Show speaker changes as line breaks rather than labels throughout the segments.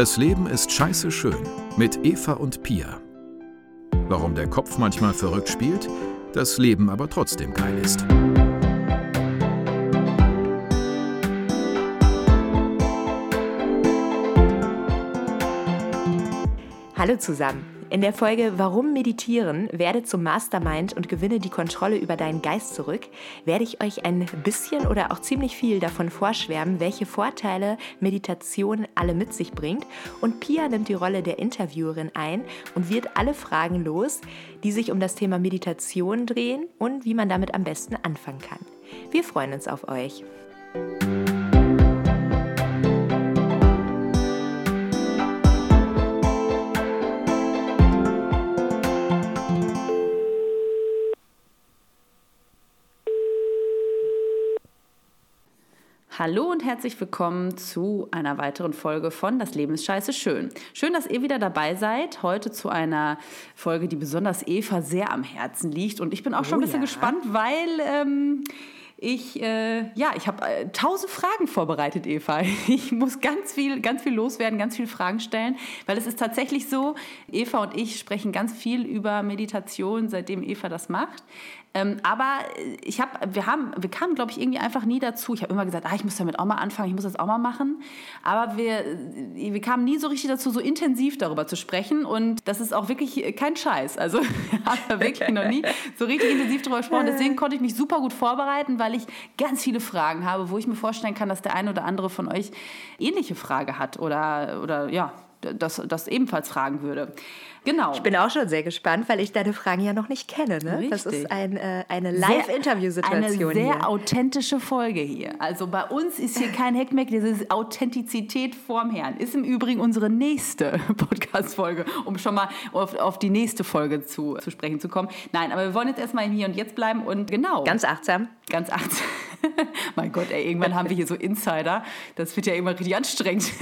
Das Leben ist scheiße schön mit Eva und Pia. Warum der Kopf manchmal verrückt spielt, das Leben aber trotzdem geil ist.
Hallo zusammen. In der Folge Warum meditieren, werde zum Mastermind und gewinne die Kontrolle über deinen Geist zurück, werde ich euch ein bisschen oder auch ziemlich viel davon vorschwärmen, welche Vorteile Meditation alle mit sich bringt. Und Pia nimmt die Rolle der Interviewerin ein und wird alle Fragen los, die sich um das Thema Meditation drehen und wie man damit am besten anfangen kann. Wir freuen uns auf euch.
Hallo und herzlich willkommen zu einer weiteren Folge von Das Leben ist scheiße schön. Schön, dass ihr wieder dabei seid. Heute zu einer Folge, die besonders Eva sehr am Herzen liegt. Und ich bin auch schon ein oh bisschen ja. gespannt, weil ähm, ich, äh, ja, ich habe äh, tausend Fragen vorbereitet, Eva. Ich muss ganz viel, ganz viel loswerden, ganz viele Fragen stellen, weil es ist tatsächlich so, Eva und ich sprechen ganz viel über Meditation, seitdem Eva das macht. Ähm, aber ich hab, wir, haben, wir kamen, glaube ich, irgendwie einfach nie dazu. Ich habe immer gesagt, ah, ich muss damit auch mal anfangen, ich muss das auch mal machen. Aber wir, wir kamen nie so richtig dazu, so intensiv darüber zu sprechen. Und das ist auch wirklich kein Scheiß. Also wir haben da wirklich noch nie so richtig intensiv darüber gesprochen. Deswegen konnte ich mich super gut vorbereiten, weil ich ganz viele Fragen habe, wo ich mir vorstellen kann, dass der eine oder andere von euch ähnliche Frage hat oder, oder ja, das, das ebenfalls fragen würde.
Genau. Ich bin auch schon sehr gespannt, weil ich deine Fragen ja noch nicht kenne. Ne? Das ist ein, äh, eine Live-Interview-Situation.
Eine sehr hier. authentische Folge hier. Also bei uns ist hier kein Heckmeck, das ist Authentizität vorm Herrn. Ist im Übrigen unsere nächste Podcast-Folge, um schon mal auf, auf die nächste Folge zu, zu sprechen zu kommen. Nein, aber wir wollen jetzt erstmal Hier und Jetzt bleiben und genau.
Ganz achtsam.
Ganz achtsam. mein Gott, ey, irgendwann haben wir hier so Insider. Das wird ja irgendwann richtig anstrengend.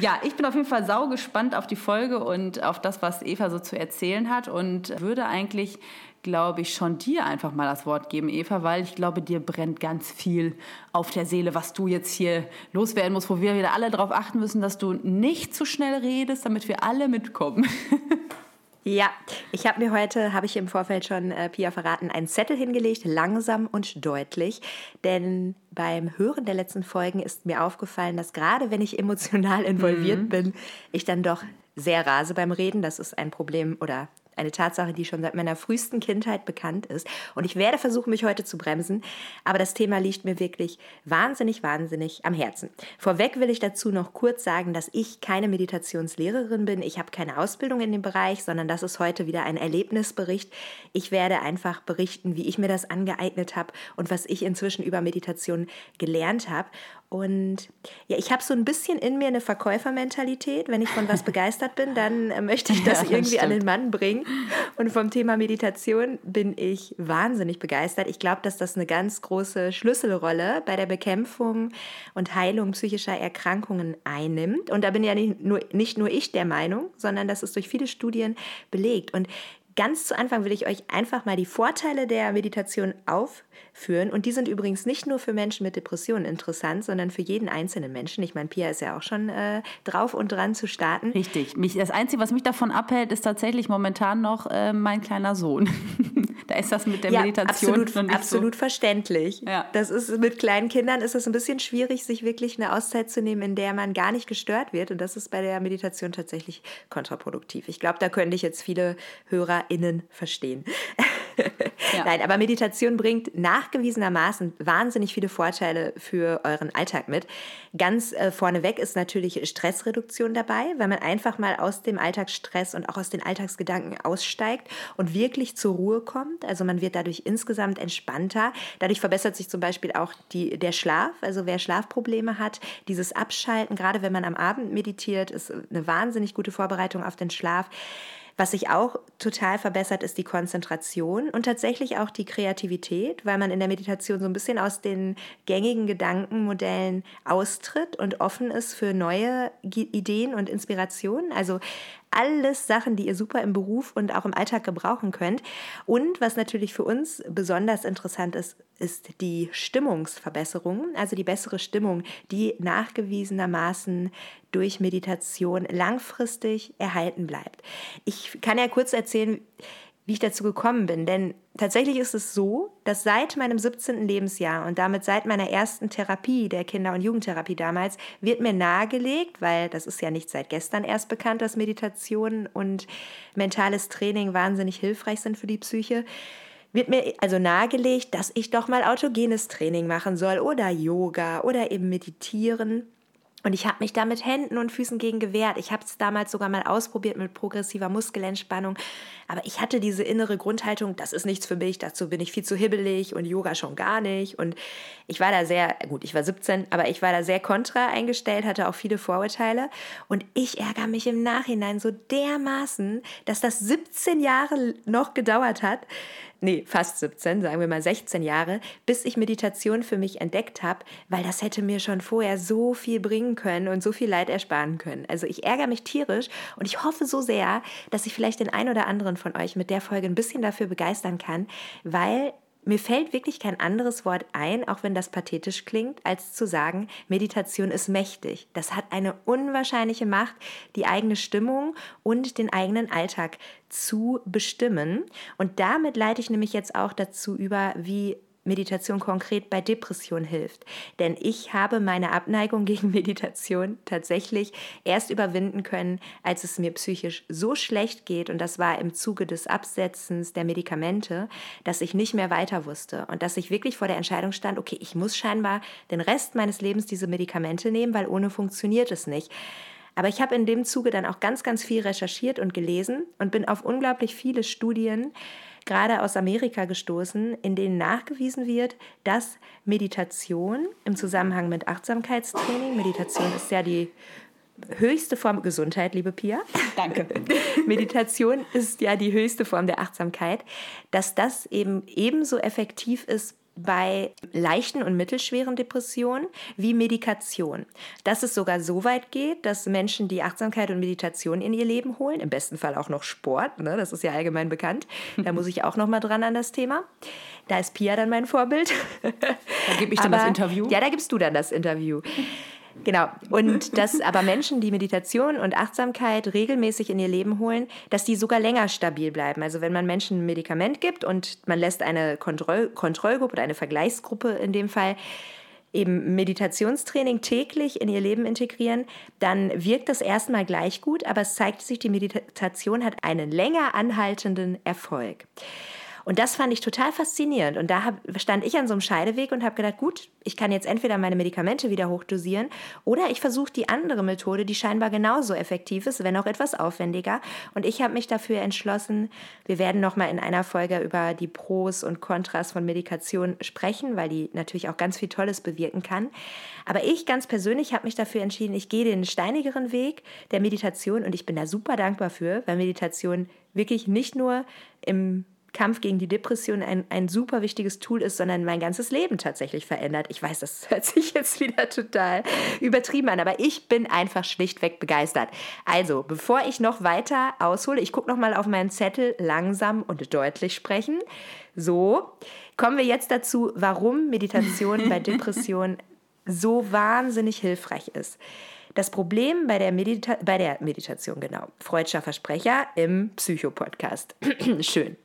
Ja, ich bin auf jeden Fall sau gespannt auf die Folge und auf das, was Eva so zu erzählen hat und würde eigentlich, glaube ich, schon dir einfach mal das Wort geben, Eva, weil ich glaube, dir brennt ganz viel auf der Seele, was du jetzt hier loswerden musst, wo wir wieder alle darauf achten müssen, dass du nicht zu schnell redest, damit wir alle mitkommen.
Ja, ich habe mir heute, habe ich im Vorfeld schon äh, Pia verraten, einen Zettel hingelegt, langsam und deutlich. Denn beim Hören der letzten Folgen ist mir aufgefallen, dass gerade wenn ich emotional involviert mhm. bin, ich dann doch sehr rase beim Reden. Das ist ein Problem oder eine Tatsache, die schon seit meiner frühesten Kindheit bekannt ist. Und ich werde versuchen, mich heute zu bremsen. Aber das Thema liegt mir wirklich wahnsinnig, wahnsinnig am Herzen. Vorweg will ich dazu noch kurz sagen, dass ich keine Meditationslehrerin bin. Ich habe keine Ausbildung in dem Bereich, sondern das ist heute wieder ein Erlebnisbericht. Ich werde einfach berichten, wie ich mir das angeeignet habe und was ich inzwischen über Meditation gelernt habe. Und ja, ich habe so ein bisschen in mir eine Verkäufermentalität. Wenn ich von was begeistert bin, dann äh, möchte ich das ja, irgendwie stimmt. an den Mann bringen. Und vom Thema Meditation bin ich wahnsinnig begeistert. Ich glaube, dass das eine ganz große Schlüsselrolle bei der Bekämpfung und Heilung psychischer Erkrankungen einnimmt. Und da bin ja nicht nur, nicht nur ich der Meinung, sondern das ist durch viele Studien belegt. Und ganz zu Anfang will ich euch einfach mal die Vorteile der Meditation aufführen. Und die sind übrigens nicht nur für Menschen mit Depressionen interessant, sondern für jeden einzelnen Menschen. Ich meine, Pia ist ja auch schon äh, drauf und dran zu starten.
Richtig. Mich, das Einzige, was mich davon abhält, ist tatsächlich momentan noch äh, mein kleiner Sohn. da ist das mit der ja, Meditation
absolut, noch nicht absolut so. verständlich. Ja. Das ist mit kleinen Kindern ist es ein bisschen schwierig, sich wirklich eine Auszeit zu nehmen, in der man gar nicht gestört wird. Und das ist bei der Meditation tatsächlich kontraproduktiv. Ich glaube, da könnte ich jetzt viele HörerInnen verstehen. Ja. Nein, aber Meditation bringt nachgewiesenermaßen wahnsinnig viele Vorteile für euren Alltag mit. Ganz äh, vorneweg ist natürlich Stressreduktion dabei, weil man einfach mal aus dem Alltagsstress und auch aus den Alltagsgedanken aussteigt und wirklich zur Ruhe kommt. Also man wird dadurch insgesamt entspannter. Dadurch verbessert sich zum Beispiel auch die, der Schlaf. Also wer Schlafprobleme hat, dieses Abschalten, gerade wenn man am Abend meditiert, ist eine wahnsinnig gute Vorbereitung auf den Schlaf. Was sich auch total verbessert, ist die Konzentration und tatsächlich auch die Kreativität, weil man in der Meditation so ein bisschen aus den gängigen Gedankenmodellen austritt und offen ist für neue Ideen und Inspirationen. Also alles Sachen, die ihr super im Beruf und auch im Alltag gebrauchen könnt. Und was natürlich für uns besonders interessant ist, ist die Stimmungsverbesserung, also die bessere Stimmung, die nachgewiesenermaßen durch Meditation langfristig erhalten bleibt. Ich kann ja kurz erzählen, wie ich dazu gekommen bin. Denn tatsächlich ist es so, dass seit meinem 17. Lebensjahr und damit seit meiner ersten Therapie, der Kinder- und Jugendtherapie damals, wird mir nahegelegt, weil das ist ja nicht seit gestern erst bekannt, dass Meditation und mentales Training wahnsinnig hilfreich sind für die Psyche, wird mir also nahegelegt, dass ich doch mal autogenes Training machen soll oder Yoga oder eben meditieren. Und ich habe mich da mit Händen und Füßen gegen gewehrt. Ich habe es damals sogar mal ausprobiert mit progressiver Muskelentspannung. Aber ich hatte diese innere Grundhaltung, das ist nichts für mich, dazu bin ich viel zu hibbelig und Yoga schon gar nicht. Und ich war da sehr, gut, ich war 17, aber ich war da sehr kontra eingestellt, hatte auch viele Vorurteile. Und ich ärgere mich im Nachhinein so dermaßen, dass das 17 Jahre noch gedauert hat, nee, fast 17, sagen wir mal 16 Jahre, bis ich Meditation für mich entdeckt habe, weil das hätte mir schon vorher so viel bringen können und so viel Leid ersparen können. Also ich ärgere mich tierisch und ich hoffe so sehr, dass ich vielleicht den einen oder anderen von euch mit der Folge ein bisschen dafür begeistern kann, weil mir fällt wirklich kein anderes Wort ein, auch wenn das pathetisch klingt, als zu sagen, Meditation ist mächtig. Das hat eine unwahrscheinliche Macht, die eigene Stimmung und den eigenen Alltag zu bestimmen. Und damit leite ich nämlich jetzt auch dazu über, wie Meditation konkret bei Depression hilft. Denn ich habe meine Abneigung gegen Meditation tatsächlich erst überwinden können, als es mir psychisch so schlecht geht, und das war im Zuge des Absetzens der Medikamente, dass ich nicht mehr weiter wusste und dass ich wirklich vor der Entscheidung stand, okay, ich muss scheinbar den Rest meines Lebens diese Medikamente nehmen, weil ohne funktioniert es nicht. Aber ich habe in dem Zuge dann auch ganz, ganz viel recherchiert und gelesen und bin auf unglaublich viele Studien gerade aus Amerika gestoßen, in denen nachgewiesen wird, dass Meditation im Zusammenhang mit Achtsamkeitstraining, Meditation ist ja die höchste Form Gesundheit, liebe Pia.
Danke.
Meditation ist ja die höchste Form der Achtsamkeit, dass das eben ebenso effektiv ist bei leichten und mittelschweren Depressionen wie Medikation. Dass es sogar so weit geht, dass Menschen, die Achtsamkeit und Meditation in ihr Leben holen, im besten Fall auch noch Sport, ne, das ist ja allgemein bekannt, da muss ich auch noch mal dran an das Thema. Da ist Pia dann mein Vorbild.
Da gebe ich dann Aber, das Interview.
Ja, da gibst du dann das Interview. Genau. Und dass aber Menschen, die Meditation und Achtsamkeit regelmäßig in ihr Leben holen, dass die sogar länger stabil bleiben. Also wenn man Menschen ein Medikament gibt und man lässt eine Kontroll Kontrollgruppe oder eine Vergleichsgruppe in dem Fall eben Meditationstraining täglich in ihr Leben integrieren, dann wirkt das erstmal gleich gut, aber es zeigt sich, die Meditation hat einen länger anhaltenden Erfolg. Und das fand ich total faszinierend. Und da hab, stand ich an so einem Scheideweg und habe gedacht, gut, ich kann jetzt entweder meine Medikamente wieder hochdosieren oder ich versuche die andere Methode, die scheinbar genauso effektiv ist, wenn auch etwas aufwendiger. Und ich habe mich dafür entschlossen, wir werden nochmal in einer Folge über die Pros und Kontras von Medikation sprechen, weil die natürlich auch ganz viel Tolles bewirken kann. Aber ich ganz persönlich habe mich dafür entschieden, ich gehe den steinigeren Weg der Meditation und ich bin da super dankbar für, weil Meditation wirklich nicht nur im Kampf gegen die Depression ein, ein super wichtiges Tool ist, sondern mein ganzes Leben tatsächlich verändert. Ich weiß, das hört sich jetzt wieder total übertrieben an, aber ich bin einfach schlichtweg begeistert. Also, bevor ich noch weiter aushole, ich gucke noch mal auf meinen Zettel langsam und deutlich sprechen. So, kommen wir jetzt dazu, warum Meditation bei Depression so wahnsinnig hilfreich ist. Das Problem bei der, Medita bei der Meditation, genau, Freudscher Versprecher im Psycho-Podcast. Schön.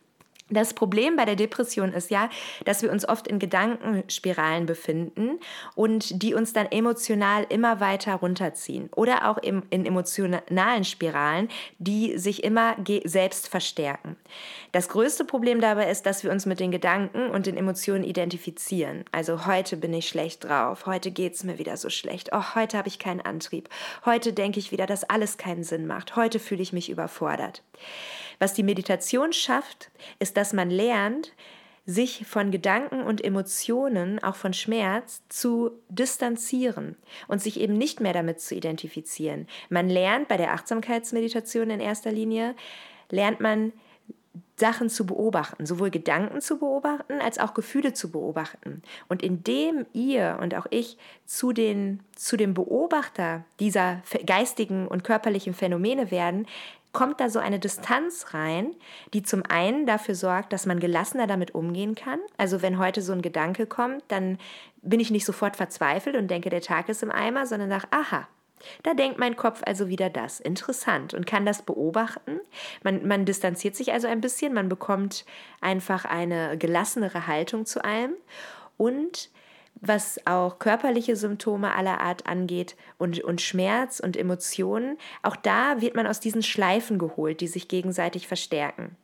Das Problem bei der Depression ist ja, dass wir uns oft in Gedankenspiralen befinden und die uns dann emotional immer weiter runterziehen oder auch in emotionalen Spiralen, die sich immer selbst verstärken. Das größte Problem dabei ist, dass wir uns mit den Gedanken und den Emotionen identifizieren. Also heute bin ich schlecht drauf, heute geht es mir wieder so schlecht, oh, heute habe ich keinen Antrieb, heute denke ich wieder, dass alles keinen Sinn macht, heute fühle ich mich überfordert. Was die Meditation schafft, ist, dass man lernt, sich von Gedanken und Emotionen, auch von Schmerz, zu distanzieren und sich eben nicht mehr damit zu identifizieren. Man lernt bei der Achtsamkeitsmeditation in erster Linie, lernt man Sachen zu beobachten, sowohl Gedanken zu beobachten als auch Gefühle zu beobachten. Und indem ihr und auch ich zu, den, zu dem Beobachter dieser geistigen und körperlichen Phänomene werden, kommt da so eine Distanz rein, die zum einen dafür sorgt, dass man gelassener damit umgehen kann. Also wenn heute so ein Gedanke kommt, dann bin ich nicht sofort verzweifelt und denke, der Tag ist im Eimer, sondern nach, aha, da denkt mein Kopf also wieder das. Interessant und kann das beobachten. Man, man distanziert sich also ein bisschen, man bekommt einfach eine gelassenere Haltung zu allem. Und was auch körperliche Symptome aller Art angeht und, und Schmerz und Emotionen, auch da wird man aus diesen Schleifen geholt, die sich gegenseitig verstärken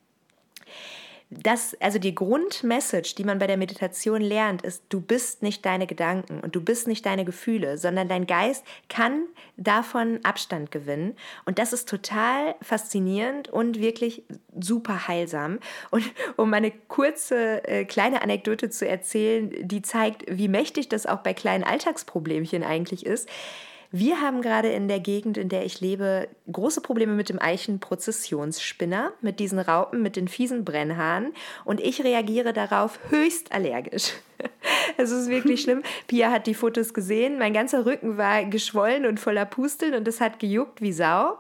das, also die Grundmessage, die man bei der Meditation lernt, ist, du bist nicht deine Gedanken und du bist nicht deine Gefühle, sondern dein Geist kann davon Abstand gewinnen. Und das ist total faszinierend und wirklich super heilsam. Und um eine kurze äh, kleine Anekdote zu erzählen, die zeigt, wie mächtig das auch bei kleinen Alltagsproblemchen eigentlich ist. Wir haben gerade in der Gegend, in der ich lebe, große Probleme mit dem Eichenprozessionsspinner, mit diesen Raupen, mit den fiesen Brennhaaren. Und ich reagiere darauf höchst allergisch. Es ist wirklich schlimm. Pia hat die Fotos gesehen. Mein ganzer Rücken war geschwollen und voller Pusteln und es hat gejuckt wie Sau.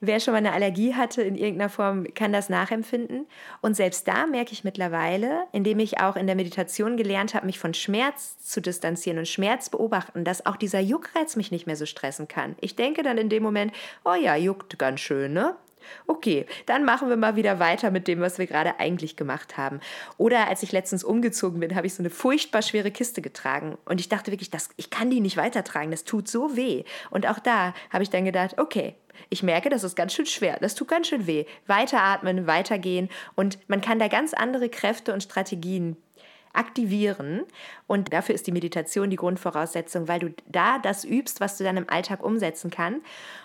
Wer schon mal eine Allergie hatte in irgendeiner Form, kann das nachempfinden. Und selbst da merke ich mittlerweile, indem ich auch in der Meditation gelernt habe, mich von Schmerz zu distanzieren und Schmerz beobachten, dass auch dieser Juckreiz mich nicht mehr so stressen kann. Ich denke dann in dem Moment, oh ja, juckt ganz schön, ne? Okay, dann machen wir mal wieder weiter mit dem, was wir gerade eigentlich gemacht haben. Oder als ich letztens umgezogen bin, habe ich so eine furchtbar schwere Kiste getragen und ich dachte wirklich, das, ich kann die nicht weitertragen, das tut so weh. Und auch da habe ich dann gedacht, okay, ich merke, das ist ganz schön schwer, das tut ganz schön weh. Weiteratmen, weitergehen und man kann da ganz andere Kräfte und Strategien aktivieren. Und dafür ist die Meditation die Grundvoraussetzung, weil du da das übst, was du dann im Alltag umsetzen kannst.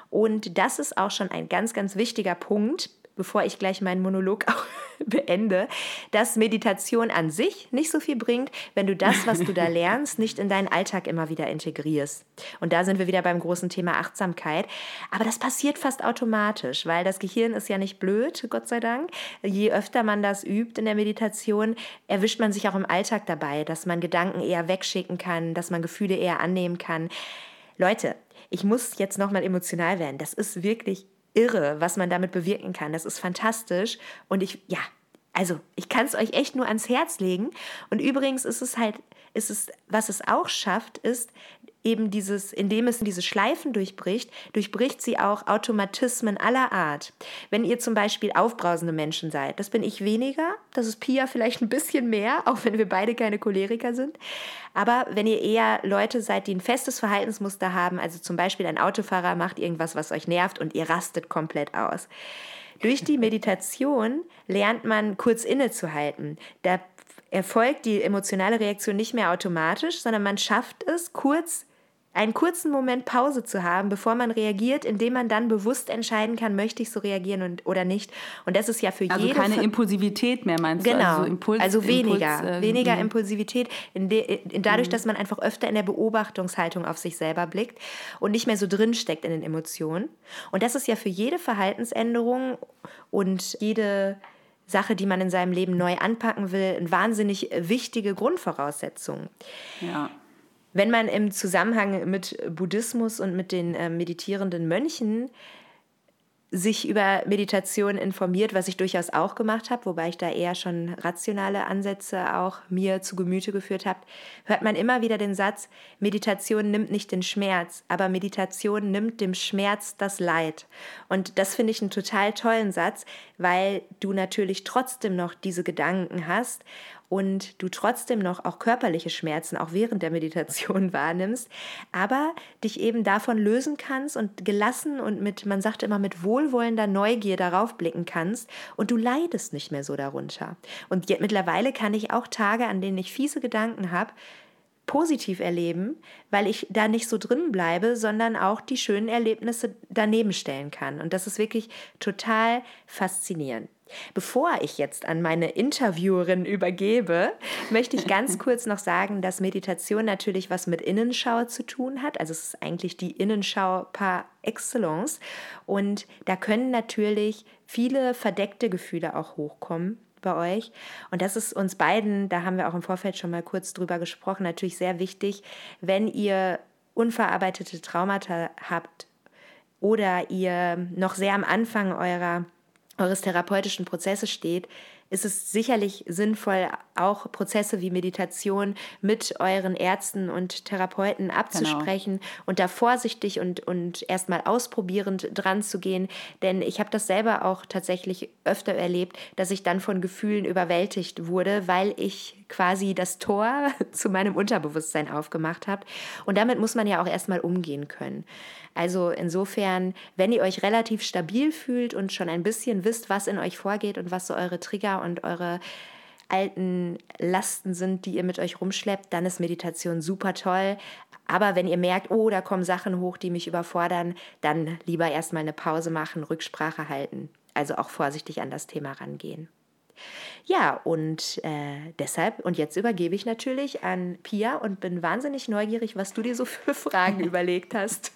Und das ist auch schon ein ganz, ganz wichtiger Punkt, bevor ich gleich meinen Monolog auch beende, dass Meditation an sich nicht so viel bringt, wenn du das, was du da lernst, nicht in deinen Alltag immer wieder integrierst. Und da sind wir wieder beim großen Thema Achtsamkeit. Aber das passiert fast automatisch, weil das Gehirn ist ja nicht blöd, Gott sei Dank. Je öfter man das übt in der Meditation, erwischt man sich auch im Alltag dabei, dass man Gedanken eher wegschicken kann, dass man Gefühle eher annehmen kann. Leute, ich muss jetzt nochmal emotional werden. Das ist wirklich irre, was man damit bewirken kann. Das ist fantastisch. Und ich, ja, also ich kann es euch echt nur ans Herz legen. Und übrigens ist es halt, ist es, was es auch schafft, ist, eben dieses, indem es diese Schleifen durchbricht, durchbricht sie auch Automatismen aller Art. Wenn ihr zum Beispiel aufbrausende Menschen seid, das bin ich weniger, das ist Pia vielleicht ein bisschen mehr, auch wenn wir beide keine Choleriker sind. Aber wenn ihr eher Leute seid, die ein festes Verhaltensmuster haben, also zum Beispiel ein Autofahrer macht irgendwas, was euch nervt und ihr rastet komplett aus. Durch die Meditation lernt man kurz innezuhalten. Da erfolgt die emotionale Reaktion nicht mehr automatisch, sondern man schafft es, kurz einen kurzen Moment Pause zu haben, bevor man reagiert, indem man dann bewusst entscheiden kann, möchte ich so reagieren und, oder nicht. Und das ist ja für
also
jede...
Also keine Impulsivität mehr, meinst
genau.
du?
Genau, also, Impuls, also weniger, Impuls, äh, weniger mh. Impulsivität, in de, in dadurch, mhm. dass man einfach öfter in der Beobachtungshaltung auf sich selber blickt und nicht mehr so drinsteckt in den Emotionen. Und das ist ja für jede Verhaltensänderung und jede... Sache, die man in seinem Leben neu anpacken will, eine wahnsinnig wichtige Grundvoraussetzung.
Ja.
Wenn man im Zusammenhang mit Buddhismus und mit den äh, meditierenden Mönchen sich über Meditation informiert, was ich durchaus auch gemacht habe, wobei ich da eher schon rationale Ansätze auch mir zu Gemüte geführt habe, hört man immer wieder den Satz, Meditation nimmt nicht den Schmerz, aber Meditation nimmt dem Schmerz das Leid. Und das finde ich einen total tollen Satz, weil du natürlich trotzdem noch diese Gedanken hast und du trotzdem noch auch körperliche Schmerzen auch während der Meditation wahrnimmst, aber dich eben davon lösen kannst und gelassen und mit, man sagt immer, mit wohlwollender Neugier darauf blicken kannst und du leidest nicht mehr so darunter. Und jetzt, mittlerweile kann ich auch Tage, an denen ich fiese Gedanken habe, positiv erleben, weil ich da nicht so drin bleibe, sondern auch die schönen Erlebnisse daneben stellen kann. Und das ist wirklich total faszinierend. Bevor ich jetzt an meine Interviewerin übergebe, möchte ich ganz kurz noch sagen, dass Meditation natürlich was mit Innenschau zu tun hat. Also es ist eigentlich die Innenschau par excellence. Und da können natürlich viele verdeckte Gefühle auch hochkommen bei euch. Und das ist uns beiden, da haben wir auch im Vorfeld schon mal kurz drüber gesprochen, natürlich sehr wichtig, wenn ihr unverarbeitete Traumata habt oder ihr noch sehr am Anfang eurer, eures therapeutischen Prozesses steht, ist es sicherlich sinnvoll, auch Prozesse wie Meditation mit euren Ärzten und Therapeuten abzusprechen genau. und da vorsichtig und, und erstmal ausprobierend dran zu gehen. Denn ich habe das selber auch tatsächlich öfter erlebt, dass ich dann von Gefühlen überwältigt wurde, weil ich quasi das Tor zu meinem Unterbewusstsein aufgemacht habe. Und damit muss man ja auch erstmal umgehen können. Also insofern, wenn ihr euch relativ stabil fühlt und schon ein bisschen wisst, was in euch vorgeht und was so eure Trigger und eure alten Lasten sind, die ihr mit euch rumschleppt, dann ist Meditation super toll. Aber wenn ihr merkt, oh, da kommen Sachen hoch, die mich überfordern, dann lieber erstmal eine Pause machen, Rücksprache halten. Also auch vorsichtig an das Thema rangehen. Ja, und äh, deshalb, und jetzt übergebe ich natürlich an Pia und bin wahnsinnig neugierig, was du dir so für Fragen überlegt hast.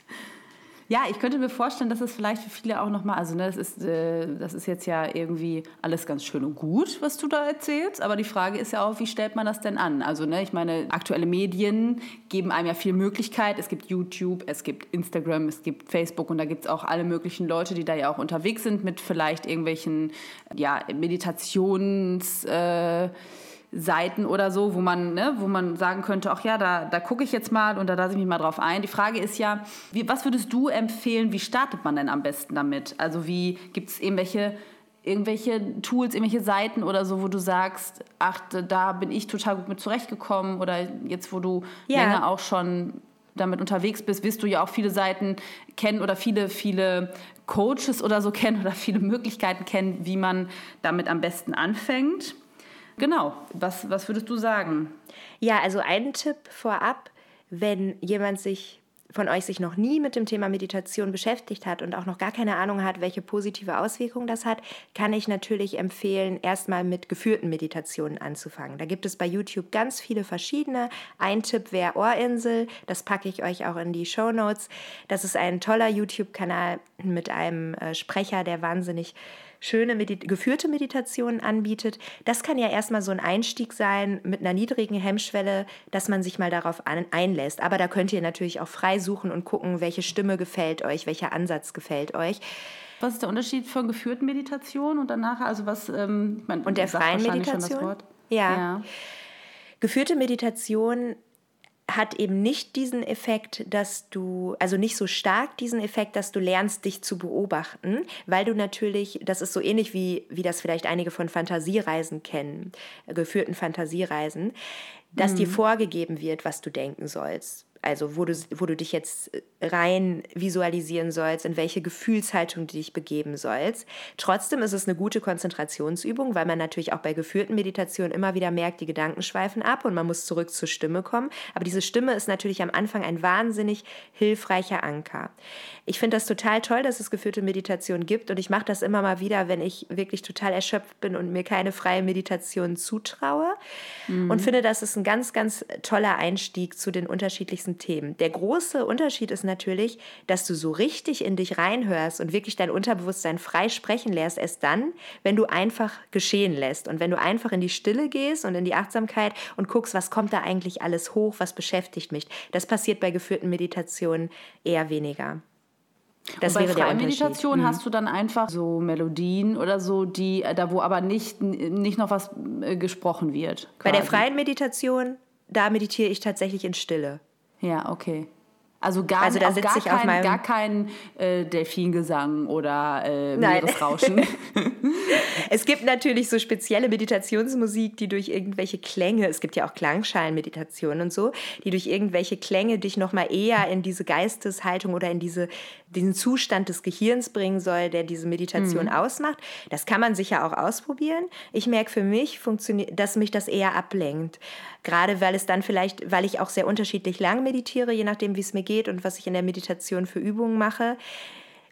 Ja, ich könnte mir vorstellen, dass es vielleicht für viele auch nochmal, also ne, das, ist, äh, das ist jetzt ja irgendwie alles ganz schön und gut, was du da erzählst, aber die Frage ist ja auch, wie stellt man das denn an? Also ne, ich meine, aktuelle Medien geben einem ja viel Möglichkeit. Es gibt YouTube, es gibt Instagram, es gibt Facebook und da gibt es auch alle möglichen Leute, die da ja auch unterwegs sind mit vielleicht irgendwelchen ja, Meditations... Äh, Seiten oder so, wo man, ne, wo man sagen könnte, ach ja, da, da gucke ich jetzt mal und da lasse ich mich mal drauf ein. Die Frage ist ja, wie, was würdest du empfehlen, wie startet man denn am besten damit? Also wie gibt es irgendwelche, irgendwelche Tools, irgendwelche Seiten oder so, wo du sagst, ach, da bin ich total gut mit zurechtgekommen oder jetzt, wo du ja. länger auch schon damit unterwegs bist, wirst du ja auch viele Seiten kennen oder viele, viele Coaches oder so kennen oder viele Möglichkeiten kennen, wie man damit am besten anfängt. Genau, was, was würdest du sagen?
Ja, also ein Tipp vorab, wenn jemand sich von euch sich noch nie mit dem Thema Meditation beschäftigt hat und auch noch gar keine Ahnung hat, welche positive Auswirkungen das hat, kann ich natürlich empfehlen, erstmal mit geführten Meditationen anzufangen. Da gibt es bei YouTube ganz viele verschiedene. Ein Tipp wäre Ohrinsel, das packe ich euch auch in die Show Notes. Das ist ein toller YouTube-Kanal mit einem äh, Sprecher, der wahnsinnig schöne Medi geführte Meditationen anbietet. Das kann ja erstmal so ein Einstieg sein mit einer niedrigen Hemmschwelle, dass man sich mal darauf an, einlässt. Aber da könnt ihr natürlich auch frei suchen und gucken, welche Stimme gefällt euch, welcher Ansatz gefällt euch.
Was ist der Unterschied von geführten Meditationen und danach, also was, ähm,
man, und der freien Meditation? Ja. ja. Geführte Meditation hat eben nicht diesen Effekt, dass du, also nicht so stark diesen Effekt, dass du lernst, dich zu beobachten, weil du natürlich, das ist so ähnlich wie, wie das vielleicht einige von Fantasiereisen kennen, geführten Fantasiereisen, dass mhm. dir vorgegeben wird, was du denken sollst also wo du, wo du dich jetzt rein visualisieren sollst, in welche Gefühlshaltung du dich begeben sollst. Trotzdem ist es eine gute Konzentrationsübung, weil man natürlich auch bei geführten Meditationen immer wieder merkt, die Gedanken schweifen ab und man muss zurück zur Stimme kommen. Aber diese Stimme ist natürlich am Anfang ein wahnsinnig hilfreicher Anker. Ich finde das total toll, dass es geführte Meditation gibt und ich mache das immer mal wieder, wenn ich wirklich total erschöpft bin und mir keine freie Meditation zutraue mhm. und finde, das ist ein ganz, ganz toller Einstieg zu den unterschiedlichsten ganzen Themen. Der große Unterschied ist natürlich, dass du so richtig in dich reinhörst und wirklich dein Unterbewusstsein frei sprechen lässt, erst dann, wenn du einfach geschehen lässt und wenn du einfach in die Stille gehst und in die Achtsamkeit und guckst, was kommt da eigentlich alles hoch, was beschäftigt mich. Das passiert bei geführten Meditationen eher weniger.
Das und bei Meditation mhm. hast du dann einfach so Melodien oder so, die äh, da wo aber nicht, nicht noch was äh, gesprochen wird.
Quasi. Bei der freien Meditation, da meditiere ich tatsächlich in Stille.
Ja, okay. Also gar, also da gar, kein, gar kein äh, Delfingesang oder äh, Meeresrauschen.
es gibt natürlich so spezielle Meditationsmusik, die durch irgendwelche Klänge, es gibt ja auch Klangschalenmeditationen und so, die durch irgendwelche Klänge dich nochmal eher in diese Geisteshaltung oder in diese, diesen Zustand des Gehirns bringen soll, der diese Meditation mhm. ausmacht. Das kann man sicher auch ausprobieren. Ich merke für mich, dass mich das eher ablenkt. Gerade weil es dann vielleicht, weil ich auch sehr unterschiedlich lang meditiere, je nachdem, wie es mir geht und was ich in der Meditation für Übungen mache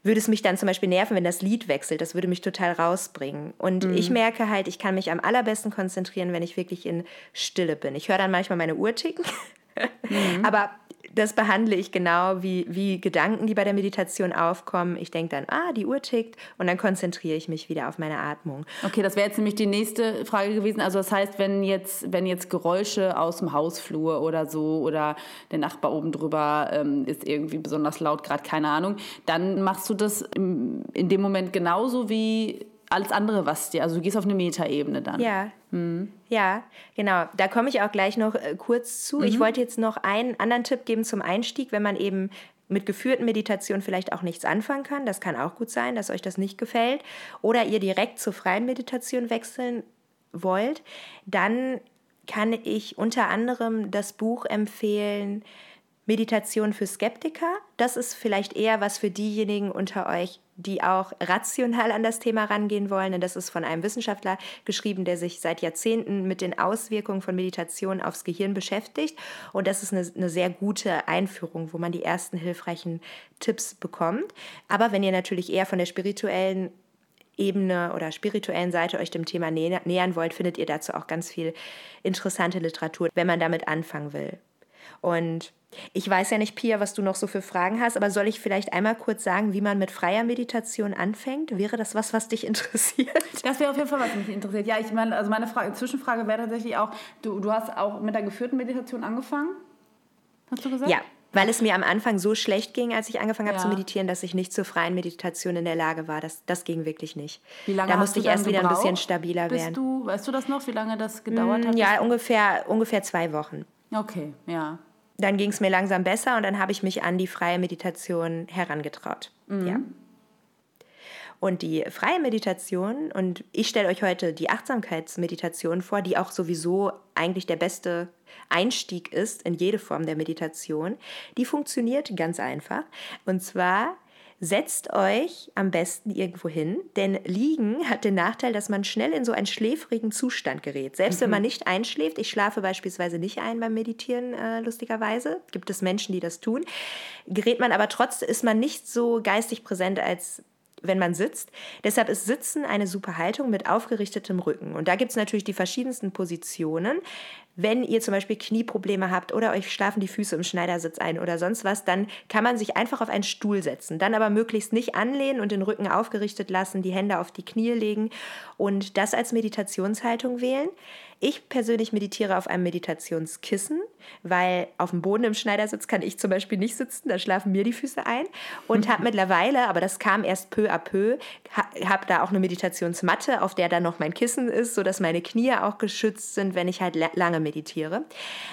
würde es mich dann zum Beispiel nerven, wenn das Lied wechselt. Das würde mich total rausbringen. Und mhm. ich merke halt, ich kann mich am allerbesten konzentrieren, wenn ich wirklich in Stille bin. Ich höre dann manchmal meine Uhr ticken. Mhm. Aber das behandle ich genau wie, wie Gedanken, die bei der Meditation aufkommen. Ich denke dann, ah, die Uhr tickt und dann konzentriere ich mich wieder auf meine Atmung.
Okay, das wäre jetzt nämlich die nächste Frage gewesen. Also das heißt, wenn jetzt, wenn jetzt Geräusche aus dem Hausflur oder so oder der Nachbar oben drüber ähm, ist irgendwie besonders laut, gerade keine Ahnung, dann machst du das im, in dem Moment genauso wie alles andere, was dir, also du gehst auf eine Metaebene dann.
Ja. Mhm. Ja, genau. Da komme ich auch gleich noch äh, kurz zu. Mhm. Ich wollte jetzt noch einen anderen Tipp geben zum Einstieg, wenn man eben mit geführten Meditationen vielleicht auch nichts anfangen kann. Das kann auch gut sein, dass euch das nicht gefällt. Oder ihr direkt zur freien Meditation wechseln wollt. Dann kann ich unter anderem das Buch empfehlen, Meditation für Skeptiker. Das ist vielleicht eher was für diejenigen unter euch, die auch rational an das Thema rangehen wollen. Und das ist von einem Wissenschaftler geschrieben, der sich seit Jahrzehnten mit den Auswirkungen von Meditation aufs Gehirn beschäftigt. Und das ist eine, eine sehr gute Einführung, wo man die ersten hilfreichen Tipps bekommt. Aber wenn ihr natürlich eher von der spirituellen Ebene oder spirituellen Seite euch dem Thema nähern wollt, findet ihr dazu auch ganz viel interessante Literatur, wenn man damit anfangen will. Und ich weiß ja nicht, Pia, was du noch so für Fragen hast, aber soll ich vielleicht einmal kurz sagen, wie man mit freier Meditation anfängt? Wäre das was, was dich interessiert?
Das wäre auf jeden Fall, was mich interessiert. Ja, ich meine, also meine Frage, Zwischenfrage wäre tatsächlich auch, du, du hast auch mit der geführten Meditation angefangen? Hast du gesagt?
Ja, weil es mir am Anfang so schlecht ging, als ich angefangen habe ja. zu meditieren, dass ich nicht zur freien Meditation in der Lage war. Das, das ging wirklich nicht.
Wie lange
da musste ich erst wieder ein bisschen stabiler werden.
Du, weißt du das noch, wie lange das gedauert hat?
Ja, ungefähr, ungefähr zwei Wochen.
Okay, ja
dann ging es mir langsam besser und dann habe ich mich an die freie Meditation herangetraut. Mhm. Ja. Und die freie Meditation, und ich stelle euch heute die Achtsamkeitsmeditation vor, die auch sowieso eigentlich der beste Einstieg ist in jede Form der Meditation, die funktioniert ganz einfach. Und zwar Setzt euch am besten irgendwo hin, denn Liegen hat den Nachteil, dass man schnell in so einen schläfrigen Zustand gerät. Selbst mhm. wenn man nicht einschläft, ich schlafe beispielsweise nicht ein beim Meditieren, äh, lustigerweise, gibt es Menschen, die das tun, gerät man aber trotzdem, ist man nicht so geistig präsent, als wenn man sitzt. Deshalb ist Sitzen eine super Haltung mit aufgerichtetem Rücken. Und da gibt es natürlich die verschiedensten Positionen. Wenn ihr zum Beispiel Knieprobleme habt oder euch schlafen die Füße im Schneidersitz ein oder sonst was, dann kann man sich einfach auf einen Stuhl setzen. Dann aber möglichst nicht anlehnen und den Rücken aufgerichtet lassen, die Hände auf die Knie legen und das als Meditationshaltung wählen. Ich persönlich meditiere auf einem Meditationskissen, weil auf dem Boden im Schneidersitz kann ich zum Beispiel nicht sitzen, da schlafen mir die Füße ein. Und habe mittlerweile, aber das kam erst peu à peu, habe da auch eine Meditationsmatte, auf der dann noch mein Kissen ist, sodass meine Knie auch geschützt sind, wenn ich halt lange meditiere.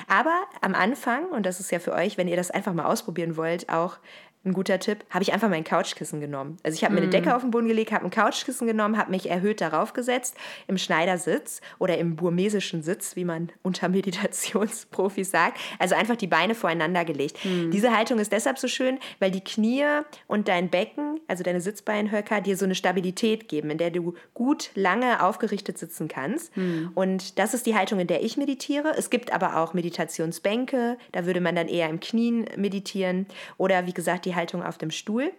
Aber am Anfang, und das ist ja für euch, wenn ihr das einfach mal ausprobieren wollt, auch ein guter Tipp, habe ich einfach mein Couchkissen genommen. Also ich habe mir eine mm. Decke auf den Boden gelegt, habe ein Couchkissen genommen, habe mich erhöht darauf gesetzt, im Schneidersitz oder im burmesischen Sitz, wie man unter Meditationsprofis sagt. Also einfach die Beine voreinander gelegt. Mm. Diese Haltung ist deshalb so schön, weil die Knie und dein Becken, also deine Sitzbeinhöcker, dir so eine Stabilität geben, in der du gut lange aufgerichtet sitzen kannst. Mm. Und das ist die Haltung, in der ich meditiere. Es gibt aber auch Meditationsbänke, da würde man dann eher im Knien meditieren. Oder wie gesagt, die Haltung auf dem Stuhl.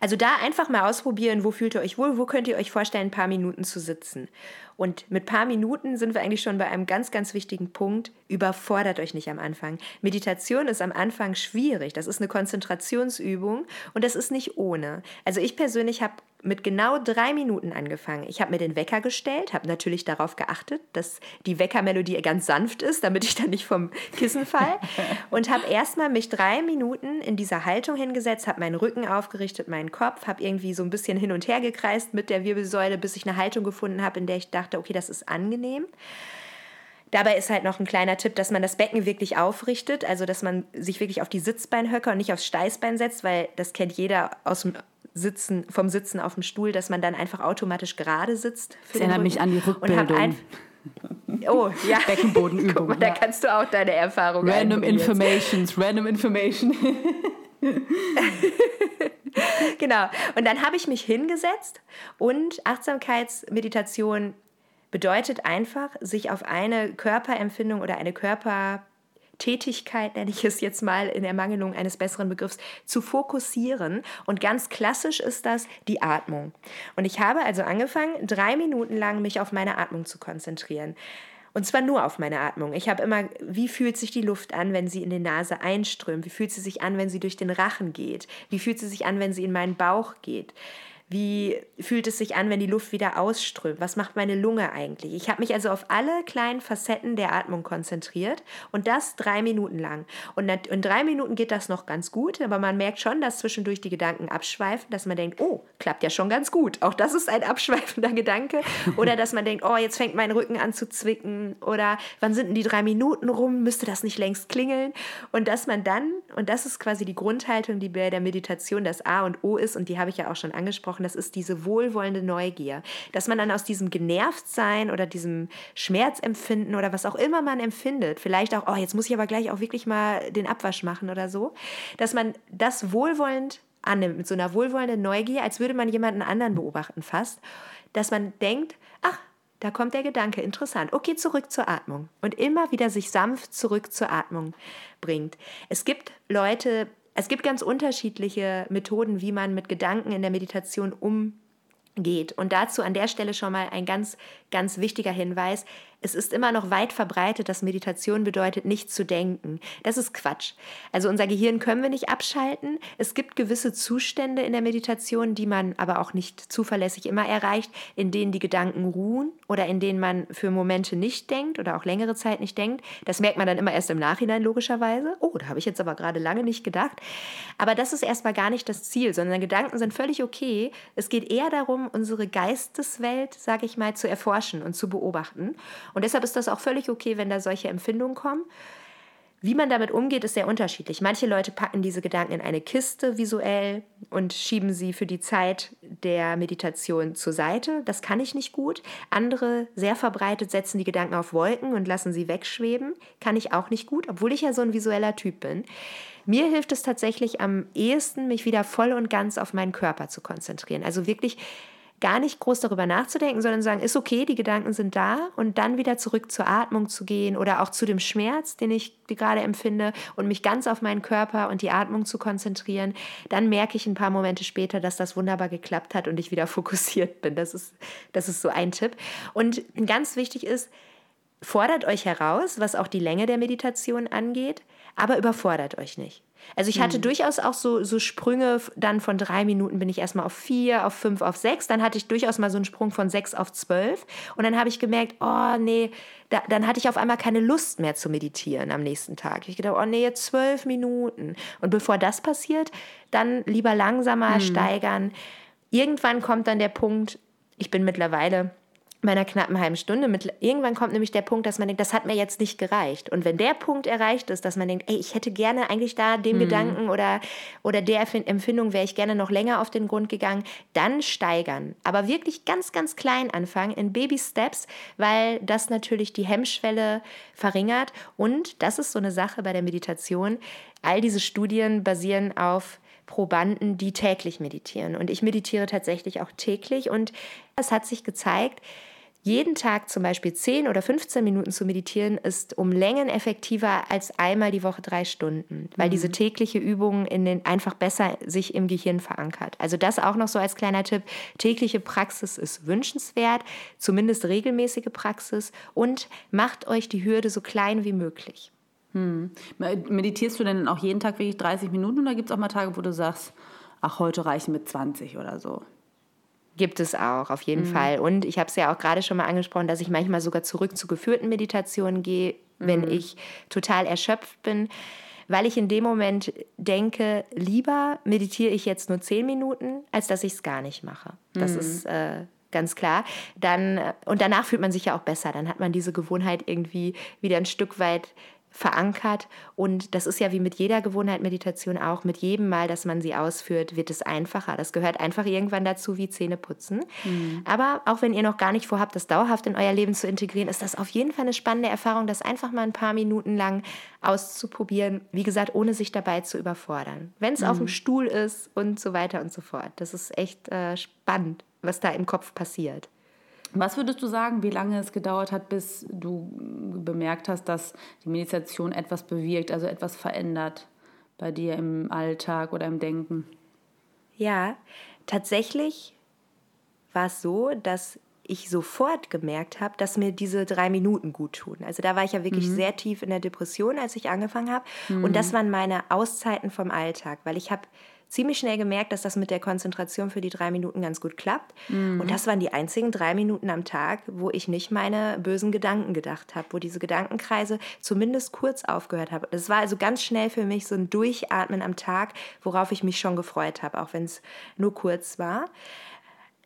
Also da einfach mal ausprobieren, wo fühlt ihr euch wohl, wo könnt ihr euch vorstellen, ein paar Minuten zu sitzen. Und mit paar Minuten sind wir eigentlich schon bei einem ganz, ganz wichtigen Punkt. Überfordert euch nicht am Anfang. Meditation ist am Anfang schwierig. Das ist eine Konzentrationsübung und das ist nicht ohne. Also ich persönlich habe mit genau drei Minuten angefangen. Ich habe mir den Wecker gestellt, habe natürlich darauf geachtet, dass die Weckermelodie ganz sanft ist, damit ich dann nicht vom Kissen fall. und habe erstmal mich drei Minuten in dieser Haltung hingesetzt, habe meinen Rücken aufgerichtet, meinen Kopf, habe irgendwie so ein bisschen hin und her gekreist mit der Wirbelsäule, bis ich eine Haltung gefunden habe, in der ich dachte, okay, das ist angenehm. Dabei ist halt noch ein kleiner Tipp, dass man das Becken wirklich aufrichtet, also dass man sich wirklich auf die Sitzbeinhöcker und nicht aufs Steißbein setzt, weil das kennt jeder aus dem Sitzen, vom Sitzen auf dem Stuhl, dass man dann einfach automatisch gerade sitzt.
das erinnert mich an die Rückbildung.
Oh, ja.
Beckenbodenübung.
Mal, da kannst du auch deine Erfahrungen
Random Informations, jetzt. random information.
genau. Und dann habe ich mich hingesetzt und Achtsamkeitsmeditation bedeutet einfach, sich auf eine Körperempfindung oder eine Körper Tätigkeit, nenne ich es jetzt mal in Ermangelung eines besseren Begriffs, zu fokussieren. Und ganz klassisch ist das die Atmung. Und ich habe also angefangen, drei Minuten lang mich auf meine Atmung zu konzentrieren. Und zwar nur auf meine Atmung. Ich habe immer, wie fühlt sich die Luft an, wenn sie in die Nase einströmt? Wie fühlt sie sich an, wenn sie durch den Rachen geht? Wie fühlt sie sich an, wenn sie in meinen Bauch geht? Wie fühlt es sich an, wenn die Luft wieder ausströmt? Was macht meine Lunge eigentlich? Ich habe mich also auf alle kleinen Facetten der Atmung konzentriert und das drei Minuten lang. Und in drei Minuten geht das noch ganz gut, aber man merkt schon, dass zwischendurch die Gedanken abschweifen, dass man denkt, oh, klappt ja schon ganz gut. Auch das ist ein abschweifender Gedanke. Oder dass man denkt, oh, jetzt fängt mein Rücken an zu zwicken. Oder wann sind denn die drei Minuten rum? Müsste das nicht längst klingeln? Und dass man dann, und das ist quasi die Grundhaltung, die bei der Meditation das A und O ist, und die habe ich ja auch schon angesprochen, angesprochen, das ist diese wohlwollende Neugier. Dass man dann aus diesem Genervtsein oder diesem Schmerzempfinden oder was auch immer man empfindet, vielleicht auch, oh, jetzt muss ich aber gleich auch wirklich mal den Abwasch machen oder so, dass man das wohlwollend annimmt, mit so einer wohlwollenden Neugier, als würde man jemanden anderen beobachten fast, dass man denkt, ach, da kommt der Gedanke, interessant. Okay, zurück zur Atmung. Und immer wieder sich sanft zurück zur Atmung bringt. Es gibt Leute, es gibt ganz unterschiedliche Methoden, wie man mit Gedanken in der Meditation umgeht. Und dazu an der Stelle schon mal ein ganz, ganz wichtiger Hinweis es ist immer noch weit verbreitet, dass Meditation bedeutet, nicht zu denken. Das ist Quatsch. Also unser Gehirn können wir nicht abschalten. Es gibt gewisse Zustände in der Meditation, die man aber auch nicht zuverlässig immer erreicht, in denen die Gedanken ruhen oder in denen man für Momente nicht denkt oder auch längere Zeit nicht denkt. Das merkt man dann immer erst im Nachhinein logischerweise. Oh, da habe ich jetzt aber gerade lange nicht gedacht. Aber das ist erstmal gar nicht das Ziel, sondern Gedanken sind völlig okay. Es geht eher darum, unsere Geisteswelt, sage ich mal, zu erforschen und zu beobachten. Und deshalb ist das auch völlig okay, wenn da solche Empfindungen kommen. Wie man damit umgeht, ist sehr unterschiedlich. Manche Leute packen diese Gedanken in eine Kiste visuell und schieben sie für die Zeit der Meditation zur Seite. Das kann ich nicht gut. Andere, sehr verbreitet, setzen die Gedanken auf Wolken und lassen sie wegschweben. Kann ich auch nicht gut, obwohl ich ja so ein visueller Typ bin. Mir hilft es tatsächlich am ehesten, mich wieder voll und ganz auf meinen Körper zu konzentrieren. Also wirklich gar nicht groß darüber nachzudenken, sondern sagen, ist okay, die Gedanken sind da und dann wieder zurück zur Atmung zu gehen oder auch zu dem Schmerz, den ich gerade empfinde und mich ganz auf meinen Körper und die Atmung zu konzentrieren, dann merke ich ein paar Momente später, dass das wunderbar geklappt hat und ich wieder fokussiert bin. Das ist, das ist so ein Tipp. Und ganz wichtig ist, fordert euch heraus, was auch die Länge der Meditation angeht, aber überfordert euch nicht. Also ich hatte mhm. durchaus auch so, so Sprünge, dann von drei Minuten bin ich erstmal auf vier, auf fünf, auf sechs. Dann hatte ich durchaus mal so einen Sprung von sechs auf zwölf. Und dann habe ich gemerkt, oh nee, da, dann hatte ich auf einmal keine Lust mehr zu meditieren am nächsten Tag. Ich gedacht, oh nee, jetzt zwölf Minuten. Und bevor das passiert, dann lieber langsamer mhm. steigern. Irgendwann kommt dann der Punkt, ich bin mittlerweile bei einer knappen halben Stunde. Mit, irgendwann kommt nämlich der Punkt, dass man denkt, das hat mir jetzt nicht gereicht. Und wenn der Punkt erreicht ist, dass man denkt, ey, ich hätte gerne eigentlich da dem mhm. Gedanken oder, oder der Empfindung wäre ich gerne noch länger auf den Grund gegangen, dann steigern. Aber wirklich ganz, ganz klein anfangen, in Baby-Steps, weil das natürlich die Hemmschwelle verringert. Und das ist so eine Sache bei der Meditation. All diese Studien basieren auf Probanden, die täglich meditieren. Und ich meditiere tatsächlich auch täglich. Und es hat sich gezeigt, jeden Tag zum Beispiel 10 oder 15 Minuten zu meditieren, ist um Längen effektiver als einmal die Woche drei Stunden, weil mhm. diese tägliche Übung in den einfach besser sich im Gehirn verankert. Also das auch noch so als kleiner Tipp. Tägliche Praxis ist wünschenswert, zumindest regelmäßige Praxis und macht euch die Hürde so klein wie möglich.
Hm. Meditierst du denn auch jeden Tag wirklich 30 Minuten oder gibt es auch mal Tage, wo du sagst, ach, heute reichen mit 20 oder so?
Gibt es auch, auf jeden mhm. Fall. Und ich habe es ja auch gerade schon mal angesprochen, dass ich manchmal sogar zurück zu geführten Meditationen gehe, wenn mhm. ich total erschöpft bin, weil ich in dem Moment denke, lieber meditiere ich jetzt nur zehn Minuten, als dass ich es gar nicht mache. Das mhm. ist äh, ganz klar. Dann, äh, und danach fühlt man sich ja auch besser. Dann hat man diese Gewohnheit irgendwie wieder ein Stück weit verankert. Und das ist ja wie mit jeder Gewohnheit Meditation auch. Mit jedem Mal, dass man sie ausführt, wird es einfacher. Das gehört einfach irgendwann dazu wie Zähne putzen. Mhm. Aber auch wenn ihr noch gar nicht vorhabt, das dauerhaft in euer Leben zu integrieren, ist das auf jeden Fall eine spannende Erfahrung, das einfach mal ein paar Minuten lang auszuprobieren. Wie gesagt, ohne sich dabei zu überfordern. Wenn es mhm. auf dem Stuhl ist und so weiter und so fort. Das ist echt äh, spannend, was da im Kopf passiert.
Was würdest du sagen, wie lange es gedauert hat, bis du bemerkt hast, dass die Meditation etwas bewirkt, also etwas verändert bei dir im Alltag oder im Denken?
Ja, tatsächlich war es so, dass ich sofort gemerkt habe, dass mir diese drei Minuten gut tun. Also da war ich ja wirklich mhm. sehr tief in der Depression, als ich angefangen habe. Mhm. Und das waren meine Auszeiten vom Alltag, weil ich habe ziemlich schnell gemerkt, dass das mit der Konzentration für die drei Minuten ganz gut klappt. Mhm. Und das waren die einzigen drei Minuten am Tag, wo ich nicht meine bösen Gedanken gedacht habe, wo diese Gedankenkreise zumindest kurz aufgehört haben. Das war also ganz schnell für mich so ein Durchatmen am Tag, worauf ich mich schon gefreut habe, auch wenn es nur kurz war.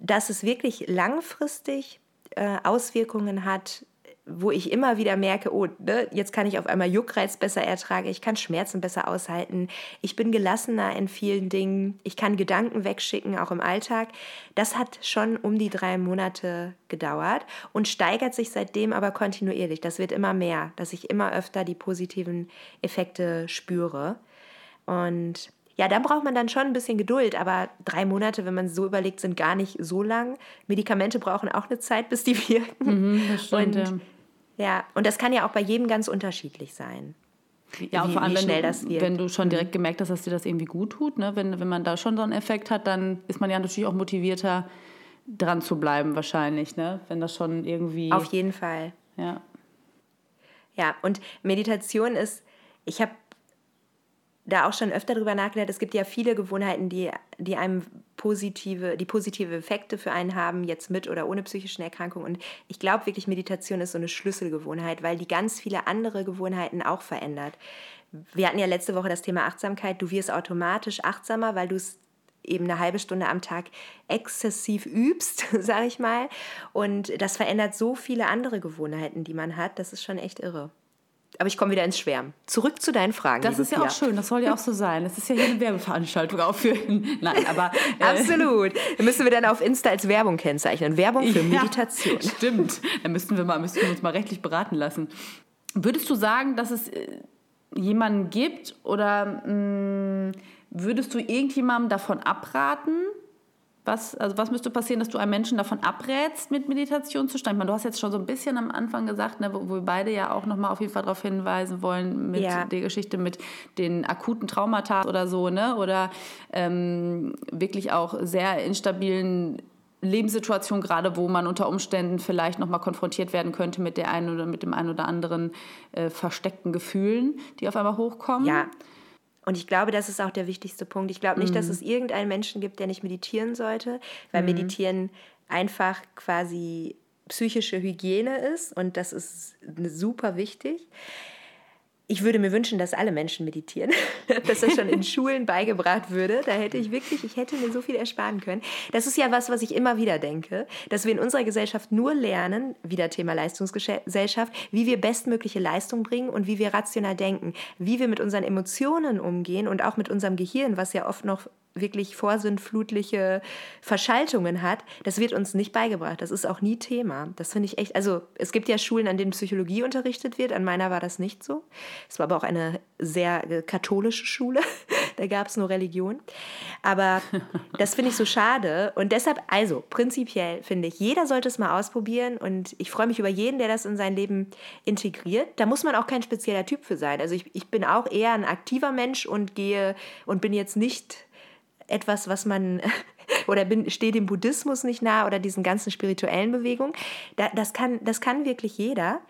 Dass es wirklich langfristig äh, Auswirkungen hat, wo ich immer wieder merke, oh, ne, jetzt kann ich auf einmal Juckreiz besser ertragen, ich kann Schmerzen besser aushalten, ich bin gelassener in vielen Dingen, ich kann Gedanken wegschicken, auch im Alltag. Das hat schon um die drei Monate gedauert und steigert sich seitdem aber kontinuierlich. Das wird immer mehr, dass ich immer öfter die positiven Effekte spüre. Und ja, da braucht man dann schon ein bisschen Geduld, aber drei Monate, wenn man so überlegt, sind gar nicht so lang. Medikamente brauchen auch eine Zeit, bis die wirken. Mhm, das stimmt, und, ja. und das kann ja auch bei jedem ganz unterschiedlich sein.
Ja, wie, vor allem, wenn du, wenn du schon direkt mhm. gemerkt hast, dass dir das irgendwie gut tut, ne? wenn, wenn man da schon so einen Effekt hat, dann ist man ja natürlich auch motivierter, dran zu bleiben wahrscheinlich, ne? wenn das schon irgendwie...
Auf jeden Fall.
Ja.
Ja, und Meditation ist, ich habe da auch schon öfter drüber nachgedacht. Es gibt ja viele Gewohnheiten, die, die einem positive, die positive Effekte für einen haben, jetzt mit oder ohne psychischen Erkrankungen. Und ich glaube wirklich, Meditation ist so eine Schlüsselgewohnheit, weil die ganz viele andere Gewohnheiten auch verändert. Wir hatten ja letzte Woche das Thema Achtsamkeit. Du wirst automatisch achtsamer, weil du es eben eine halbe Stunde am Tag exzessiv übst, sage ich mal. Und das verändert so viele andere Gewohnheiten, die man hat. Das ist schon echt irre. Aber ich komme wieder ins Schwärmen. Zurück zu deinen Fragen.
Das ist ja Pia. auch schön, das soll ja auch so sein. Das ist ja hier eine Werbeveranstaltung aufführen. Nein, aber.
Äh Absolut. Dann müssen wir dann auf Insta als Werbung kennzeichnen. Werbung für ja, Meditation.
Stimmt. Dann müssten wir, mal, müssten wir uns mal rechtlich beraten lassen. Würdest du sagen, dass es äh, jemanden gibt oder mh, mm, würdest du irgendjemandem davon abraten, was, also was müsste passieren, dass du einem Menschen davon abrätst, mit Meditation zu starten? du hast jetzt schon so ein bisschen am Anfang gesagt, ne, wo, wo wir beide ja auch nochmal auf jeden Fall darauf hinweisen wollen, mit ja. der Geschichte mit den akuten Traumata oder so, ne? Oder ähm, wirklich auch sehr instabilen Lebenssituationen, gerade wo man unter Umständen vielleicht nochmal konfrontiert werden könnte mit der einen oder mit dem einen oder anderen äh, versteckten Gefühlen, die auf einmal hochkommen.
Ja. Und ich glaube, das ist auch der wichtigste Punkt. Ich glaube nicht, mhm. dass es irgendeinen Menschen gibt, der nicht meditieren sollte, weil mhm. Meditieren einfach quasi psychische Hygiene ist und das ist super wichtig ich würde mir wünschen, dass alle Menschen meditieren, dass das schon in Schulen beigebracht würde. Da hätte ich wirklich, ich hätte mir so viel ersparen können. Das ist ja was, was ich immer wieder denke, dass wir in unserer Gesellschaft nur lernen, wieder Thema Leistungsgesellschaft, wie wir bestmögliche Leistung bringen und wie wir rational denken, wie wir mit unseren Emotionen umgehen und auch mit unserem Gehirn, was ja oft noch wirklich vorsintflutliche Verschaltungen hat, das wird uns nicht beigebracht. Das ist auch nie Thema. Das finde ich echt. Also es gibt ja Schulen, an denen Psychologie unterrichtet wird. An meiner war das nicht so. Es war aber auch eine sehr äh, katholische Schule. da gab es nur Religion. Aber das finde ich so schade. Und deshalb, also prinzipiell finde ich, jeder sollte es mal ausprobieren. Und ich freue mich über jeden, der das in sein Leben integriert. Da muss man auch kein spezieller Typ für sein. Also ich, ich bin auch eher ein aktiver Mensch und gehe und bin jetzt nicht etwas, was man oder bin, steht dem Buddhismus nicht nah oder diesen ganzen spirituellen Bewegungen. Da, das, kann, das kann wirklich jeder.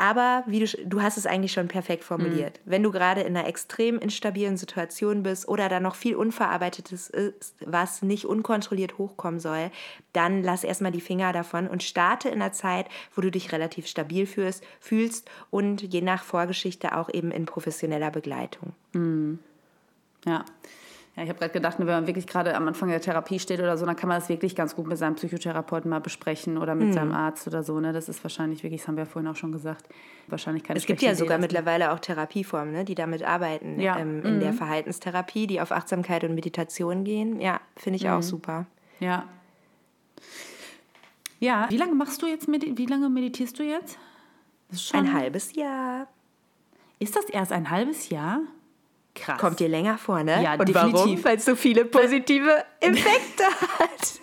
Aber wie du, du hast es eigentlich schon perfekt formuliert. Mhm. Wenn du gerade in einer extrem instabilen Situation bist oder da noch viel Unverarbeitetes ist, was nicht unkontrolliert hochkommen soll, dann lass erstmal die Finger davon und starte in einer Zeit, wo du dich relativ stabil fühlst, fühlst und je nach Vorgeschichte auch eben in professioneller Begleitung.
Mhm. Ja. Ja, ich habe gerade gedacht, wenn man wirklich gerade am Anfang der Therapie steht oder so, dann kann man das wirklich ganz gut mit seinem Psychotherapeuten mal besprechen oder mit mhm. seinem Arzt oder so. Ne? Das ist wahrscheinlich wirklich, das haben wir ja vorhin auch schon gesagt, wahrscheinlich keine
Es gibt ja sogar mittlerweile auch Therapieformen, ne, die damit arbeiten, ja. ähm, in mhm. der Verhaltenstherapie, die auf Achtsamkeit und Meditation gehen. Ja, finde ich mhm. auch super.
Ja. Ja, wie lange machst du jetzt, wie lange meditierst du jetzt?
Ein halbes Jahr.
Ist das erst ein halbes Jahr?
Krass. Kommt dir länger vor, ne?
Ja,
Und
definitiv.
warum? Weil es so viele positive Effekte hat.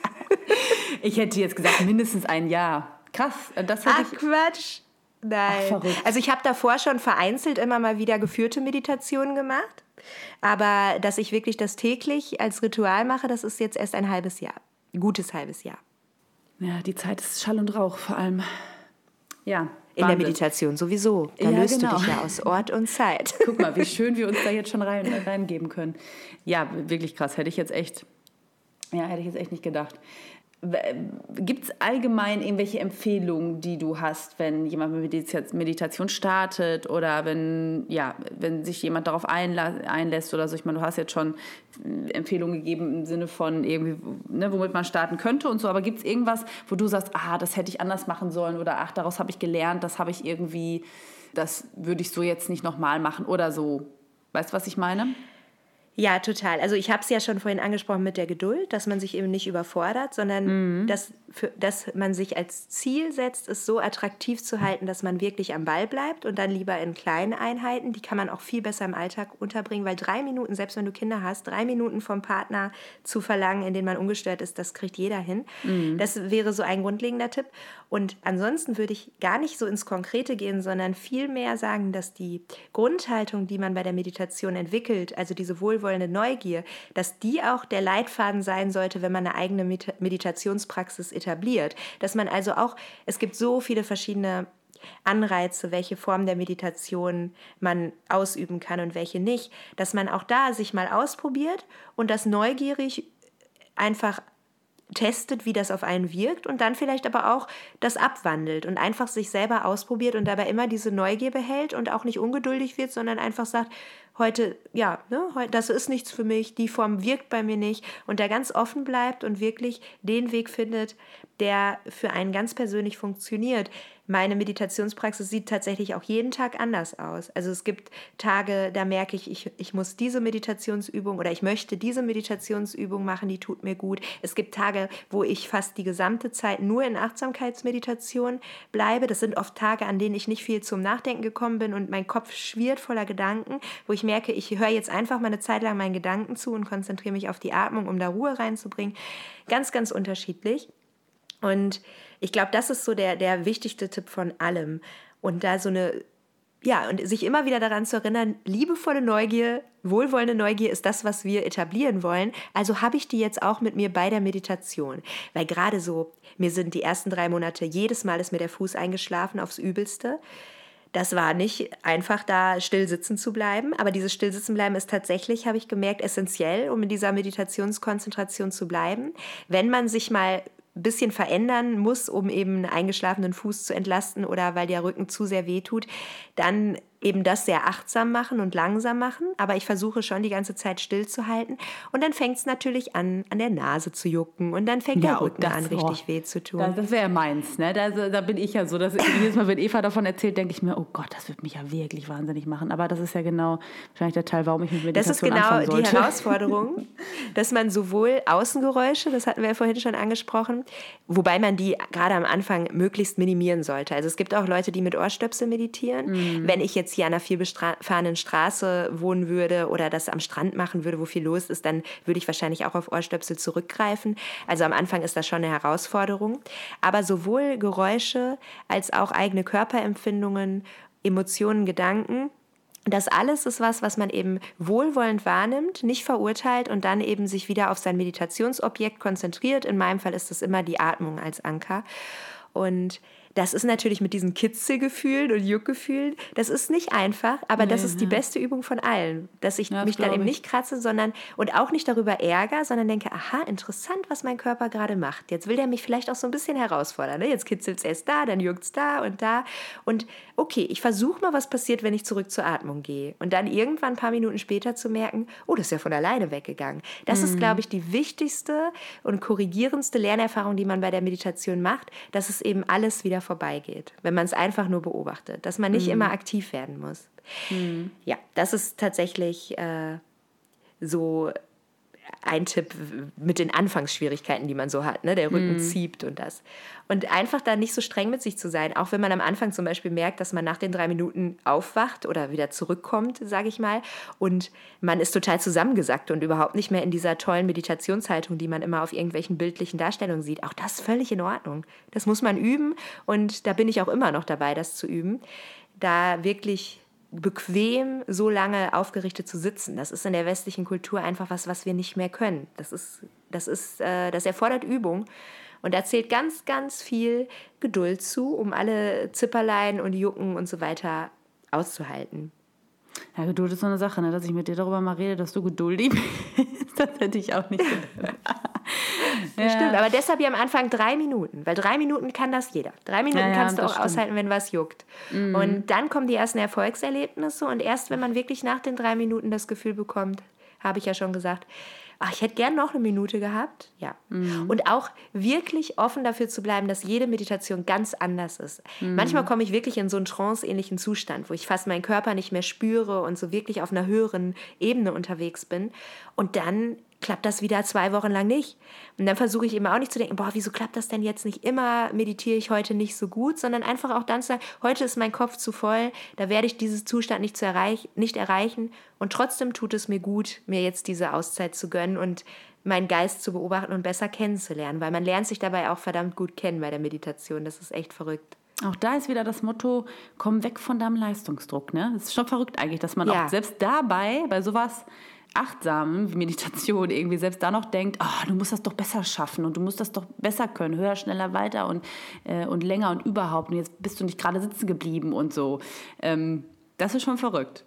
Ich hätte jetzt gesagt, mindestens ein Jahr. Krass. Das
Ach, ich... Quatsch. Nein. Ach, also ich habe davor schon vereinzelt immer mal wieder geführte Meditationen gemacht. Aber dass ich wirklich das täglich als Ritual mache, das ist jetzt erst ein halbes Jahr. Ein gutes halbes Jahr.
Ja, die Zeit ist Schall und Rauch vor allem. Ja.
In Wahnsinn. der Meditation sowieso. Da ja, löst genau. du dich ja aus Ort und Zeit.
Guck mal, wie schön wir uns da jetzt schon rein, reingeben können. Ja, wirklich krass. Hätte ich jetzt echt, ja, hätte ich jetzt echt nicht gedacht. Gibt es allgemein irgendwelche Empfehlungen, die du hast, wenn jemand mit Meditation startet oder wenn, ja, wenn sich jemand darauf einlässt oder so? Ich meine, du hast jetzt schon Empfehlungen gegeben im Sinne von irgendwie, ne, womit man starten könnte und so, aber gibt es irgendwas, wo du sagst, ah, das hätte ich anders machen sollen oder ach, daraus habe ich gelernt, das habe ich irgendwie, das würde ich so jetzt nicht nochmal machen oder so? Weißt du, was ich meine?
Ja, total. Also ich habe es ja schon vorhin angesprochen mit der Geduld, dass man sich eben nicht überfordert, sondern mhm. dass, für, dass man sich als Ziel setzt, es so attraktiv zu halten, dass man wirklich am Ball bleibt und dann lieber in kleinen Einheiten. Die kann man auch viel besser im Alltag unterbringen, weil drei Minuten, selbst wenn du Kinder hast, drei Minuten vom Partner zu verlangen, in denen man ungestört ist, das kriegt jeder hin. Mhm. Das wäre so ein grundlegender Tipp. Und ansonsten würde ich gar nicht so ins Konkrete gehen, sondern vielmehr sagen, dass die Grundhaltung, die man bei der Meditation entwickelt, also diese wohlwollende Neugier, dass die auch der Leitfaden sein sollte, wenn man eine eigene Meditationspraxis etabliert. Dass man also auch, es gibt so viele verschiedene Anreize, welche Form der Meditation man ausüben kann und welche nicht, dass man auch da sich mal ausprobiert und das neugierig einfach testet, wie das auf einen wirkt und dann vielleicht aber auch das abwandelt und einfach sich selber ausprobiert und dabei immer diese Neugier behält und auch nicht ungeduldig wird, sondern einfach sagt, heute, ja, ne, das ist nichts für mich, die Form wirkt bei mir nicht und der ganz offen bleibt und wirklich den Weg findet, der für einen ganz persönlich funktioniert. Meine Meditationspraxis sieht tatsächlich auch jeden Tag anders aus. Also es gibt Tage, da merke ich, ich, ich muss diese Meditationsübung oder ich möchte diese Meditationsübung machen, die tut mir gut. Es gibt Tage, wo ich fast die gesamte Zeit nur in Achtsamkeitsmeditation bleibe. Das sind oft Tage, an denen ich nicht viel zum Nachdenken gekommen bin und mein Kopf schwirrt voller Gedanken, wo ich merke, ich höre jetzt einfach mal eine Zeit lang meinen Gedanken zu und konzentriere mich auf die Atmung, um da Ruhe reinzubringen. Ganz, ganz unterschiedlich. Und ich glaube, das ist so der, der wichtigste Tipp von allem. Und da so eine, ja, und sich immer wieder daran zu erinnern, liebevolle Neugier, wohlwollende Neugier ist das, was wir etablieren wollen. Also habe ich die jetzt auch mit mir bei der Meditation. Weil gerade so, mir sind die ersten drei Monate, jedes Mal ist mir der Fuß eingeschlafen aufs Übelste. Das war nicht einfach, da still sitzen zu bleiben, aber dieses Stillsitzenbleiben ist tatsächlich, habe ich gemerkt, essentiell, um in dieser Meditationskonzentration zu bleiben. Wenn man sich mal bisschen verändern muss, um eben einen eingeschlafenen Fuß zu entlasten oder weil der Rücken zu sehr wehtut, dann eben das sehr achtsam machen und langsam machen, aber ich versuche schon die ganze Zeit stillzuhalten und dann fängt es natürlich an, an der Nase zu jucken und dann fängt ja, der Rücken das, an, richtig oh, weh zu tun.
Das, das wäre meins, ne? Da, da, bin ich ja so, dass jedes Mal, wenn Eva davon erzählt, denke ich mir, oh Gott, das wird mich ja wirklich wahnsinnig machen, aber das ist ja genau wahrscheinlich der Teil, warum ich mit Meditation
Das ist genau die Herausforderung, dass man sowohl Außengeräusche, das hatten wir ja vorhin schon angesprochen, wobei man die gerade am Anfang möglichst minimieren sollte. Also es gibt auch Leute, die mit Ohrstöpsel meditieren. Mm. Wenn ich jetzt hier an einer vielbefahrenen Straße wohnen würde oder das am Strand machen würde, wo viel los ist, dann würde ich wahrscheinlich auch auf Ohrstöpsel zurückgreifen. Also am Anfang ist das schon eine Herausforderung. Aber sowohl Geräusche als auch eigene Körperempfindungen, Emotionen, Gedanken, das alles ist was, was man eben wohlwollend wahrnimmt, nicht verurteilt und dann eben sich wieder auf sein Meditationsobjekt konzentriert. In meinem Fall ist es immer die Atmung als Anker. Und das ist natürlich mit diesen Kitzelgefühlen und Juckgefühlen, das ist nicht einfach, aber nee, das ist die beste Übung von allen, dass ich ja, mich dann eben nicht kratze, sondern und auch nicht darüber ärgere, sondern denke, aha, interessant, was mein Körper gerade macht. Jetzt will der mich vielleicht auch so ein bisschen herausfordern. Ne? Jetzt kitzelt es erst da, dann juckt es da und da. Und okay, ich versuche mal, was passiert, wenn ich zurück zur Atmung gehe. Und dann irgendwann ein paar Minuten später zu merken, oh, das ist ja von alleine weggegangen. Das mhm. ist, glaube ich, die wichtigste und korrigierendste Lernerfahrung, die man bei der Meditation macht, dass es eben alles wieder vorbeigeht, wenn man es einfach nur beobachtet, dass man nicht mhm. immer aktiv werden muss. Mhm. Ja, das ist tatsächlich äh, so ein Tipp mit den Anfangsschwierigkeiten, die man so hat. Ne? Der Rücken mm. zieht und das. Und einfach da nicht so streng mit sich zu sein, auch wenn man am Anfang zum Beispiel merkt, dass man nach den drei Minuten aufwacht oder wieder zurückkommt, sage ich mal, und man ist total zusammengesackt und überhaupt nicht mehr in dieser tollen Meditationshaltung, die man immer auf irgendwelchen bildlichen Darstellungen sieht. Auch das ist völlig in Ordnung. Das muss man üben und da bin ich auch immer noch dabei, das zu üben. Da wirklich bequem so lange aufgerichtet zu sitzen. Das ist in der westlichen Kultur einfach was, was wir nicht mehr können. Das ist, das ist, äh, das erfordert Übung Und da zählt ganz, ganz viel Geduld zu, um alle Zipperlein und Jucken und so weiter auszuhalten.
Ja, Geduld ist so eine Sache, ne? dass ich mit dir darüber mal rede, dass du geduldig bist. das hätte ich auch nicht gedacht.
ja. Stimmt, aber deshalb ja am Anfang drei Minuten, weil drei Minuten kann das jeder. Drei Minuten ja, ja, kannst du auch stimmt. aushalten, wenn was juckt. Mhm. Und dann kommen die ersten Erfolgserlebnisse und erst wenn man wirklich nach den drei Minuten das Gefühl bekommt, habe ich ja schon gesagt, ach, ich hätte gern noch eine Minute gehabt. Ja. Mhm. Und auch wirklich offen dafür zu bleiben, dass jede Meditation ganz anders ist. Mhm. Manchmal komme ich wirklich in so einen trance-ähnlichen Zustand, wo ich fast meinen Körper nicht mehr spüre und so wirklich auf einer höheren Ebene unterwegs bin. Und dann klappt das wieder zwei Wochen lang nicht. Und dann versuche ich immer auch nicht zu denken, boah, wieso klappt das denn jetzt nicht immer, meditiere ich heute nicht so gut, sondern einfach auch dann zu sagen, heute ist mein Kopf zu voll, da werde ich diesen Zustand nicht, zu erreich nicht erreichen und trotzdem tut es mir gut, mir jetzt diese Auszeit zu gönnen und meinen Geist zu beobachten und besser kennenzulernen, weil man lernt sich dabei auch verdammt gut kennen bei der Meditation, das ist echt verrückt.
Auch da ist wieder das Motto, komm weg von deinem Leistungsdruck. Ne? Das ist schon verrückt eigentlich, dass man ja. auch selbst dabei, bei sowas, achtsamen Meditation irgendwie selbst da noch denkt, oh, du musst das doch besser schaffen und du musst das doch besser können, höher, schneller, weiter und, äh, und länger und überhaupt. Und jetzt bist du nicht gerade sitzen geblieben und so. Ähm, das ist schon verrückt.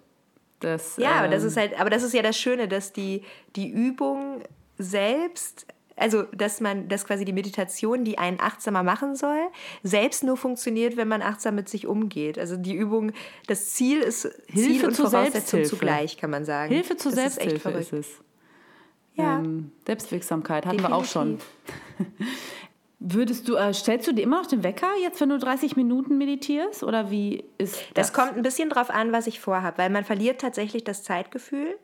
Das, ja, ähm, aber das ähm, ist halt, aber das ist ja das Schöne, dass die, die Übung selbst also dass man, dass quasi die Meditation, die einen achtsamer machen soll, selbst nur funktioniert, wenn man achtsam mit sich umgeht. Also die Übung, das Ziel ist Hilfe Ziel und zur Voraussetzung zugleich, kann man sagen.
Hilfe zur das Selbsthilfe ist, ist, es. Ja. Ähm, Selbstwirksamkeit hatten Definitiv. wir auch schon. Würdest du, äh, stellst du dir immer noch den Wecker jetzt, wenn du 30 Minuten meditierst? Oder wie ist
das? Das kommt ein bisschen drauf an, was ich vorhabe, weil man verliert tatsächlich das Zeitgefühl.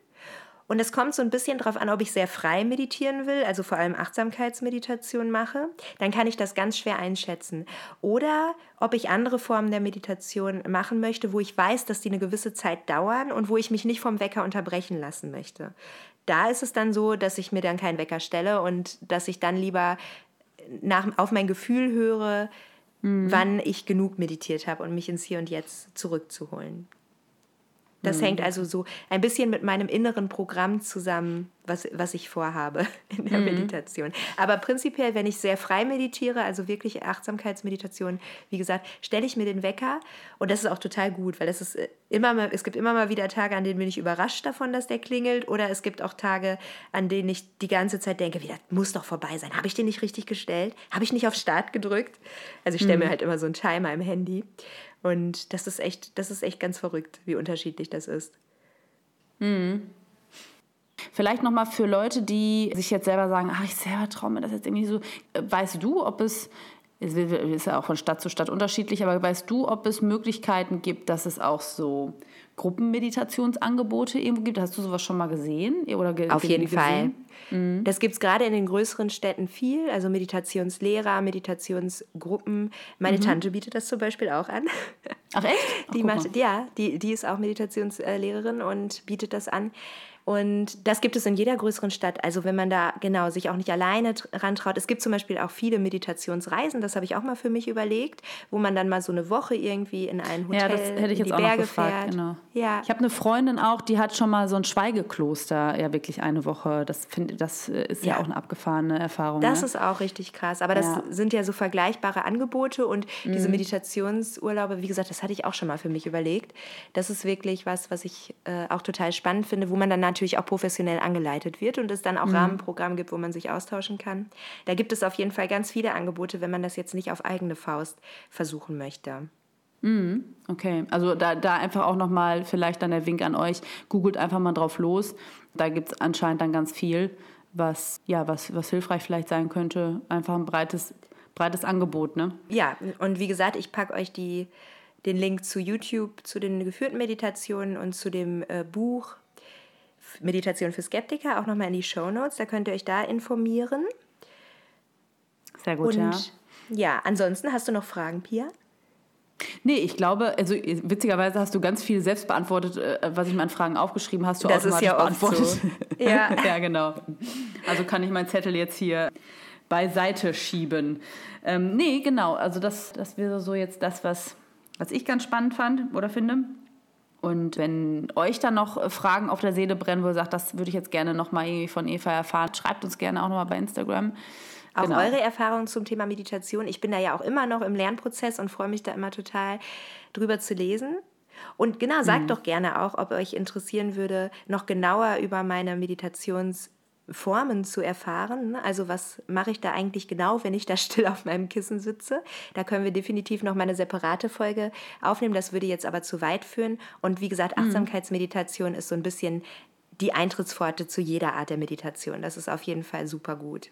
Und es kommt so ein bisschen darauf an, ob ich sehr frei meditieren will, also vor allem Achtsamkeitsmeditation mache. Dann kann ich das ganz schwer einschätzen. Oder ob ich andere Formen der Meditation machen möchte, wo ich weiß, dass die eine gewisse Zeit dauern und wo ich mich nicht vom Wecker unterbrechen lassen möchte. Da ist es dann so, dass ich mir dann keinen Wecker stelle und dass ich dann lieber nach, auf mein Gefühl höre, mhm. wann ich genug meditiert habe und mich ins Hier und Jetzt zurückzuholen. Das mhm. hängt also so ein bisschen mit meinem inneren Programm zusammen, was, was ich vorhabe in der mhm. Meditation. Aber prinzipiell, wenn ich sehr frei meditiere, also wirklich Achtsamkeitsmeditation, wie gesagt, stelle ich mir den Wecker und das ist auch total gut, weil es ist äh, immer mal, es gibt immer mal wieder Tage, an denen bin ich überrascht davon, dass der klingelt oder es gibt auch Tage, an denen ich die ganze Zeit denke, wie, das muss doch vorbei sein. Habe ich den nicht richtig gestellt? Habe ich nicht auf Start gedrückt? Also ich stelle mhm. mir halt immer so einen Timer im Handy und das ist echt, das ist echt ganz verrückt, wie unterschiedlich das ist.
Mhm. Vielleicht nochmal für Leute, die sich jetzt selber sagen, ach, ich selber traue mir das jetzt irgendwie so. Äh, weißt du, ob es, es ist ja auch von Stadt zu Stadt unterschiedlich, aber weißt du, ob es Möglichkeiten gibt, dass es auch so Gruppenmeditationsangebote irgendwo gibt? Hast du sowas schon mal gesehen? Oder
ge Auf jeden gesehen? Fall. Mhm. Das gibt es gerade in den größeren Städten viel, also Meditationslehrer, Meditationsgruppen. Meine mhm. Tante bietet das zum Beispiel auch an.
Ach echt?
Ach, die macht, ja, die, die ist auch Meditationslehrerin und bietet das an. Und das gibt es in jeder größeren Stadt. Also wenn man da genau sich auch nicht alleine rantraut. Es gibt zum Beispiel auch viele Meditationsreisen, das habe ich auch mal für mich überlegt, wo man dann mal so eine Woche irgendwie in ein Hotel ja, das hätte ich jetzt auch Berge gefragt, fährt.
Genau. Ja. Ich habe eine Freundin auch, die hat schon mal so ein Schweigekloster, ja wirklich eine Woche. Das, find, das ist ja. ja auch eine abgefahrene Erfahrung.
Das
ne?
ist auch richtig krass. Aber das ja. sind ja so vergleichbare Angebote und mhm. diese Meditationsurlaube, wie gesagt, das hatte ich auch schon mal für mich überlegt. Das ist wirklich was, was ich äh, auch total spannend finde, wo man dann natürlich auch professionell angeleitet wird und es dann auch mhm. Rahmenprogramm gibt, wo man sich austauschen kann. Da gibt es auf jeden Fall ganz viele Angebote, wenn man das jetzt nicht auf eigene Faust versuchen möchte.
Mhm, okay, also da, da einfach auch nochmal vielleicht dann der Wink an euch, googelt einfach mal drauf los. Da gibt es anscheinend dann ganz viel, was, ja, was, was hilfreich vielleicht sein könnte. Einfach ein breites, breites Angebot, ne?
Ja, und wie gesagt, ich packe euch die, den Link zu YouTube, zu den geführten Meditationen und zu dem äh, Buch Meditation für Skeptiker auch nochmal in die Show Notes. Da könnt ihr euch da informieren.
Sehr gut, Und, ja.
Ja, ansonsten hast du noch Fragen, Pia?
Nee, ich glaube, also witzigerweise hast du ganz viel selbst beantwortet, äh, was ich mir an Fragen aufgeschrieben hast, du
das automatisch ist ja beantwortet. So.
Ja. ja, genau. Also kann ich meinen Zettel jetzt hier beiseite schieben. Ähm, nee, genau, also das, das wäre so jetzt das, was, was ich ganz spannend fand oder finde. Und wenn euch dann noch äh, Fragen auf der Seele brennen, wo ihr sagt, das würde ich jetzt gerne nochmal irgendwie von Eva erfahren, schreibt uns gerne auch nochmal bei Instagram.
Auch genau. eure Erfahrungen zum Thema Meditation. Ich bin da ja auch immer noch im Lernprozess und freue mich da immer total drüber zu lesen. Und genau, sagt mhm. doch gerne auch, ob euch interessieren würde, noch genauer über meine Meditations- Formen zu erfahren. Ne? Also was mache ich da eigentlich genau, wenn ich da still auf meinem Kissen sitze? Da können wir definitiv noch mal eine separate Folge aufnehmen. Das würde jetzt aber zu weit führen. Und wie gesagt, mhm. Achtsamkeitsmeditation ist so ein bisschen die Eintrittspforte zu jeder Art der Meditation. Das ist auf jeden Fall super gut.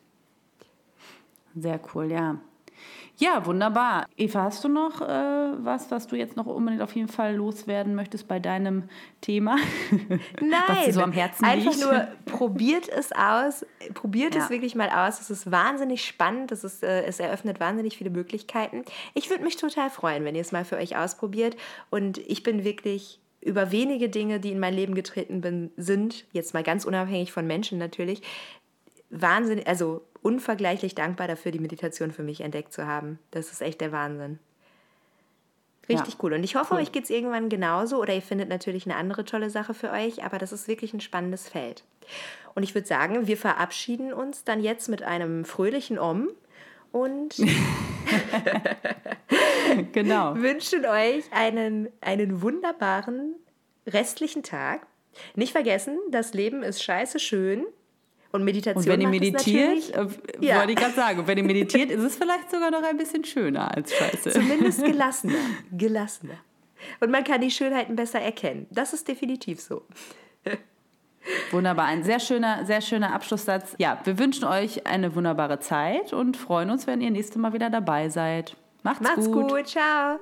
Sehr cool, ja. Ja, wunderbar. Eva, hast du noch äh, was, was du jetzt noch unbedingt auf jeden Fall loswerden möchtest bei deinem Thema?
Nein, was dir so am Herzen einfach liegt? nur probiert es aus, probiert ja. es wirklich mal aus. Es ist wahnsinnig spannend, es, ist, äh, es eröffnet wahnsinnig viele Möglichkeiten. Ich würde mich total freuen, wenn ihr es mal für euch ausprobiert. Und ich bin wirklich über wenige Dinge, die in mein Leben getreten bin, sind, jetzt mal ganz unabhängig von Menschen natürlich, wahnsinnig, also unvergleichlich dankbar dafür, die Meditation für mich entdeckt zu haben. Das ist echt der Wahnsinn. Richtig ja, cool. Und ich hoffe, cool. euch geht es irgendwann genauso oder ihr findet natürlich eine andere tolle Sache für euch, aber das ist wirklich ein spannendes Feld. Und ich würde sagen, wir verabschieden uns dann jetzt mit einem fröhlichen Om und
genau.
wünschen euch einen, einen wunderbaren restlichen Tag. Nicht vergessen, das Leben ist scheiße schön. Und Meditation. Und
wenn ihr meditiert, äh, ja. wollte ich gerade sagen, wenn ihr meditiert, ist es vielleicht sogar noch ein bisschen schöner als Scheiße.
Zumindest gelassener. gelassener. Und man kann die Schönheiten besser erkennen. Das ist definitiv so.
Wunderbar, ein sehr schöner, sehr schöner Abschlusssatz. Ja, wir wünschen euch eine wunderbare Zeit und freuen uns, wenn ihr nächstes Mal wieder dabei seid. Macht's, Macht's gut. gut.
Ciao.